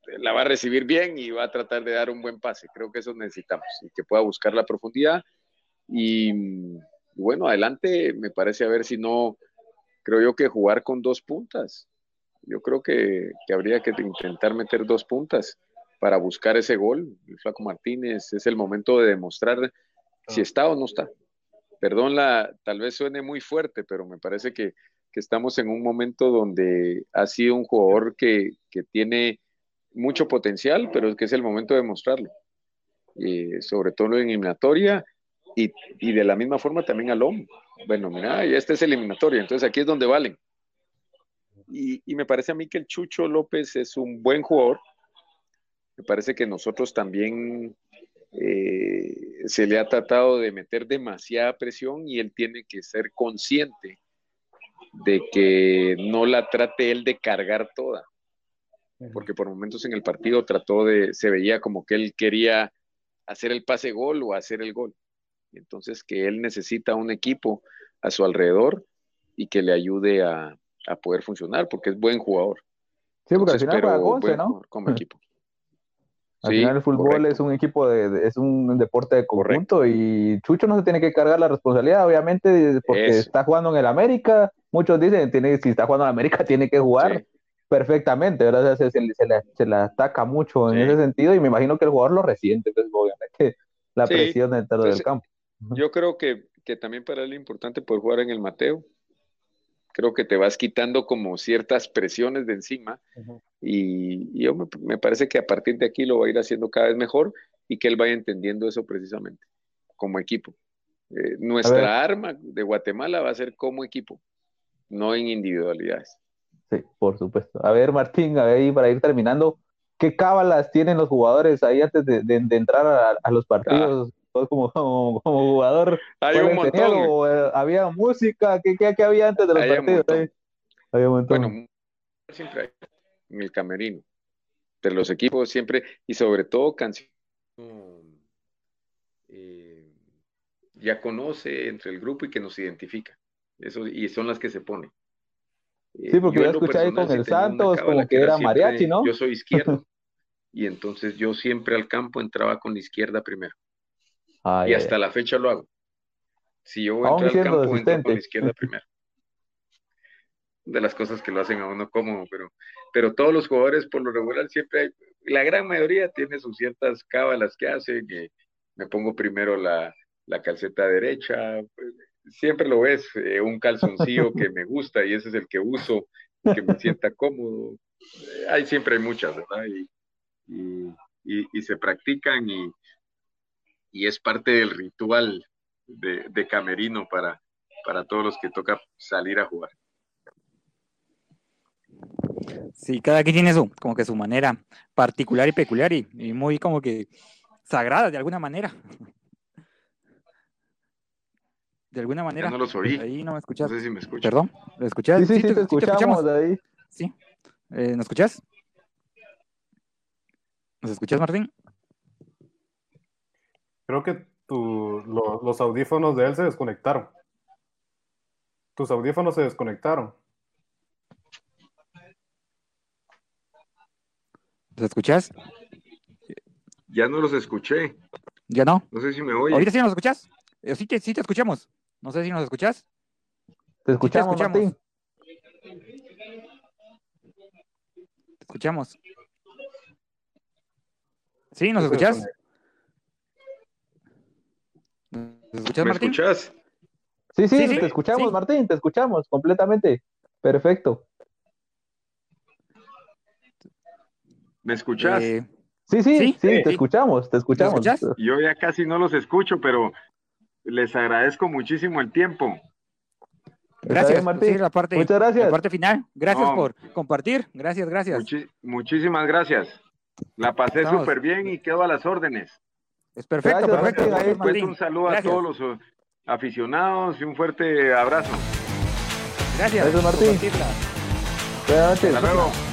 C: la va a recibir bien y va a tratar de dar un buen pase. Creo que eso necesitamos y que pueda buscar la profundidad. Y, bueno, adelante me parece a ver si no, creo yo que jugar con dos puntas. Yo creo que, que habría que intentar meter dos puntas para buscar ese gol. El Flaco Martínez es el momento de demostrar si ah. está o no está. Perdón, la, tal vez suene muy fuerte, pero me parece que, estamos en un momento donde ha sido un jugador que, tiene mucho potencial, pero es que es el momento de mostrarlo. Eh, sobre todo en eliminatoria y, de la misma forma también al hombre. Bueno, mira, ya este es eliminatoria, entonces aquí es donde valen. Y, y, me parece a mí que el Chucho López es un buen jugador. Me parece que nosotros también eh, se le ha tratado de meter demasiada presión y él tiene que ser consciente de que no la trate él de cargar toda, porque por momentos en el partido trató de, se veía como que él quería hacer el pase gol o hacer el gol. Entonces que él necesita un equipo a su alrededor y que le ayude a, a poder funcionar, porque es buen jugador.
D: Sí, porque al
C: Entonces,
D: final juega once,
C: buen
D: ¿no?
C: jugador como equipo.
D: Al
C: Sí,
D: final el fútbol
C: correcto.
D: es un equipo de, de- es un deporte de conjunto y Chucho no se tiene que cargar la responsabilidad, obviamente, porque
C: Eso.
D: está jugando en el América. Muchos dicen, tiene, si está jugando en el América, tiene que jugar
C: Sí.
D: perfectamente, ¿verdad? O sea, se, se le- se se le ataca mucho en ese sentido y me imagino que el jugador lo resiente, pues, obviamente, la presión dentro del
C: Entonces,
D: campo.
C: Yo creo que, que también para él es importante poder jugar en el Mateo. Creo que te vas quitando como ciertas presiones de encima y, y yo me, me parece que a partir de aquí lo va a ir haciendo cada vez mejor y que él vaya entendiendo eso precisamente como equipo. Eh, nuestra arma de Guatemala va a ser como equipo, no en individualidades.
D: Sí, por supuesto. A ver, Martín, a ver, para ir terminando, ¿qué cábalas tienen los jugadores ahí antes de, de- de entrar a, a los partidos? Vos como, como, como jugador.
C: Hay un
D: ¿cuáles tenían?
C: montón.
D: ¿O, eh, había música? ¿Qué, qué, qué había antes de los
C: Hay
D: partidos? Había un montón.
C: Bueno, siempre hay en el camerino. De los equipos siempre, y sobre todo canciones eh, ya conoce entre el grupo y que nos identifica. Eso, y son las que se ponen. Eh,
D: Sí, porque
C: yo
D: yo escuché ahí con el Santos como que era
C: siempre-
D: mariachi, ¿no?
C: Yo soy izquierdo. y entonces yo siempre al campo entraba con la izquierda primero.
D: Ay,
C: y
D: ay,
C: hasta la fecha lo hago. Si yo voy a
D: Aún
C: entrar al campo, entro con la izquierda primero. De las cosas que lo hacen a uno cómodo, pero, pero todos los jugadores por lo regular siempre hay, la gran mayoría tiene sus ciertas cábalas que hacen, que me pongo primero la, la calceta derecha, pues, siempre lo ves, eh, un calzoncillo que me gusta y ese es el que uso, que me sienta cómodo. Eh, Hay siempre hay muchas, ¿verdad? Y, y, y- y se practican y, y es parte del ritual de, de camerino para, para todos los que toca salir a jugar.
B: Sí, cada quien tiene su, como que su manera particular y peculiar y, y muy como que sagrada de alguna manera. De alguna manera.
C: Ya no los oí,
B: Ahí no me
C: no
B: escuchas.
C: sé si me escuchan.
B: Perdón, ¿lo escuchas?
D: Sí, sí, sí, te escuchamos ahí.
B: Sí. Eh, ¿Nos escuchas? ¿Nos escuchas, Martín?
E: Creo que tu, lo- los audífonos de él se desconectaron. Tus audífonos se desconectaron.
B: ¿Nos escuchas?
C: Ya no los escuché,
B: ¿Ya no?
C: no sé si me oye.
B: ¿Ahorita sí nos escuchas? Eh, sí, te, sí te escuchamos. No sé si nos escuchas.
D: Te escuchamos,
B: escuchamos.
D: Martín.
B: Te escuchamos. ¿Sí? ¿Nos escuchas?
E: Desconectó.
B: ¿Nos escuchas,
C: ¿Me
B: Martín?
C: escuchás?
D: Sí, sí,
B: Sí, sí,
D: te escuchamos,
B: sí.
D: Martín, te escuchamos completamente. Perfecto.
C: ¿Me escuchás?
B: Eh,
D: Sí, sí,
B: Sí,
D: sí, te
B: sí.
D: escuchamos, te escuchamos.
B: escuchas?
C: Yo ya casi no los escucho, pero les agradezco muchísimo el tiempo.
B: gracias.
D: Martín.
B: Sí, la parte,
D: Muchas gracias.
B: La parte final. Gracias
C: No.
B: por compartir. Gracias, gracias.
C: Muchi- muchísimas gracias. La pasé súper bien y quedo a las órdenes.
B: Es perfecto,
D: Gracias,
B: perfecto. Gracias,
C: Pues un saludo
B: Gracias.
C: a todos los uh, aficionados y un fuerte abrazo.
B: Gracias.
D: Martín.
B: compartirla.
D: Buenas noches.
C: Hasta luego.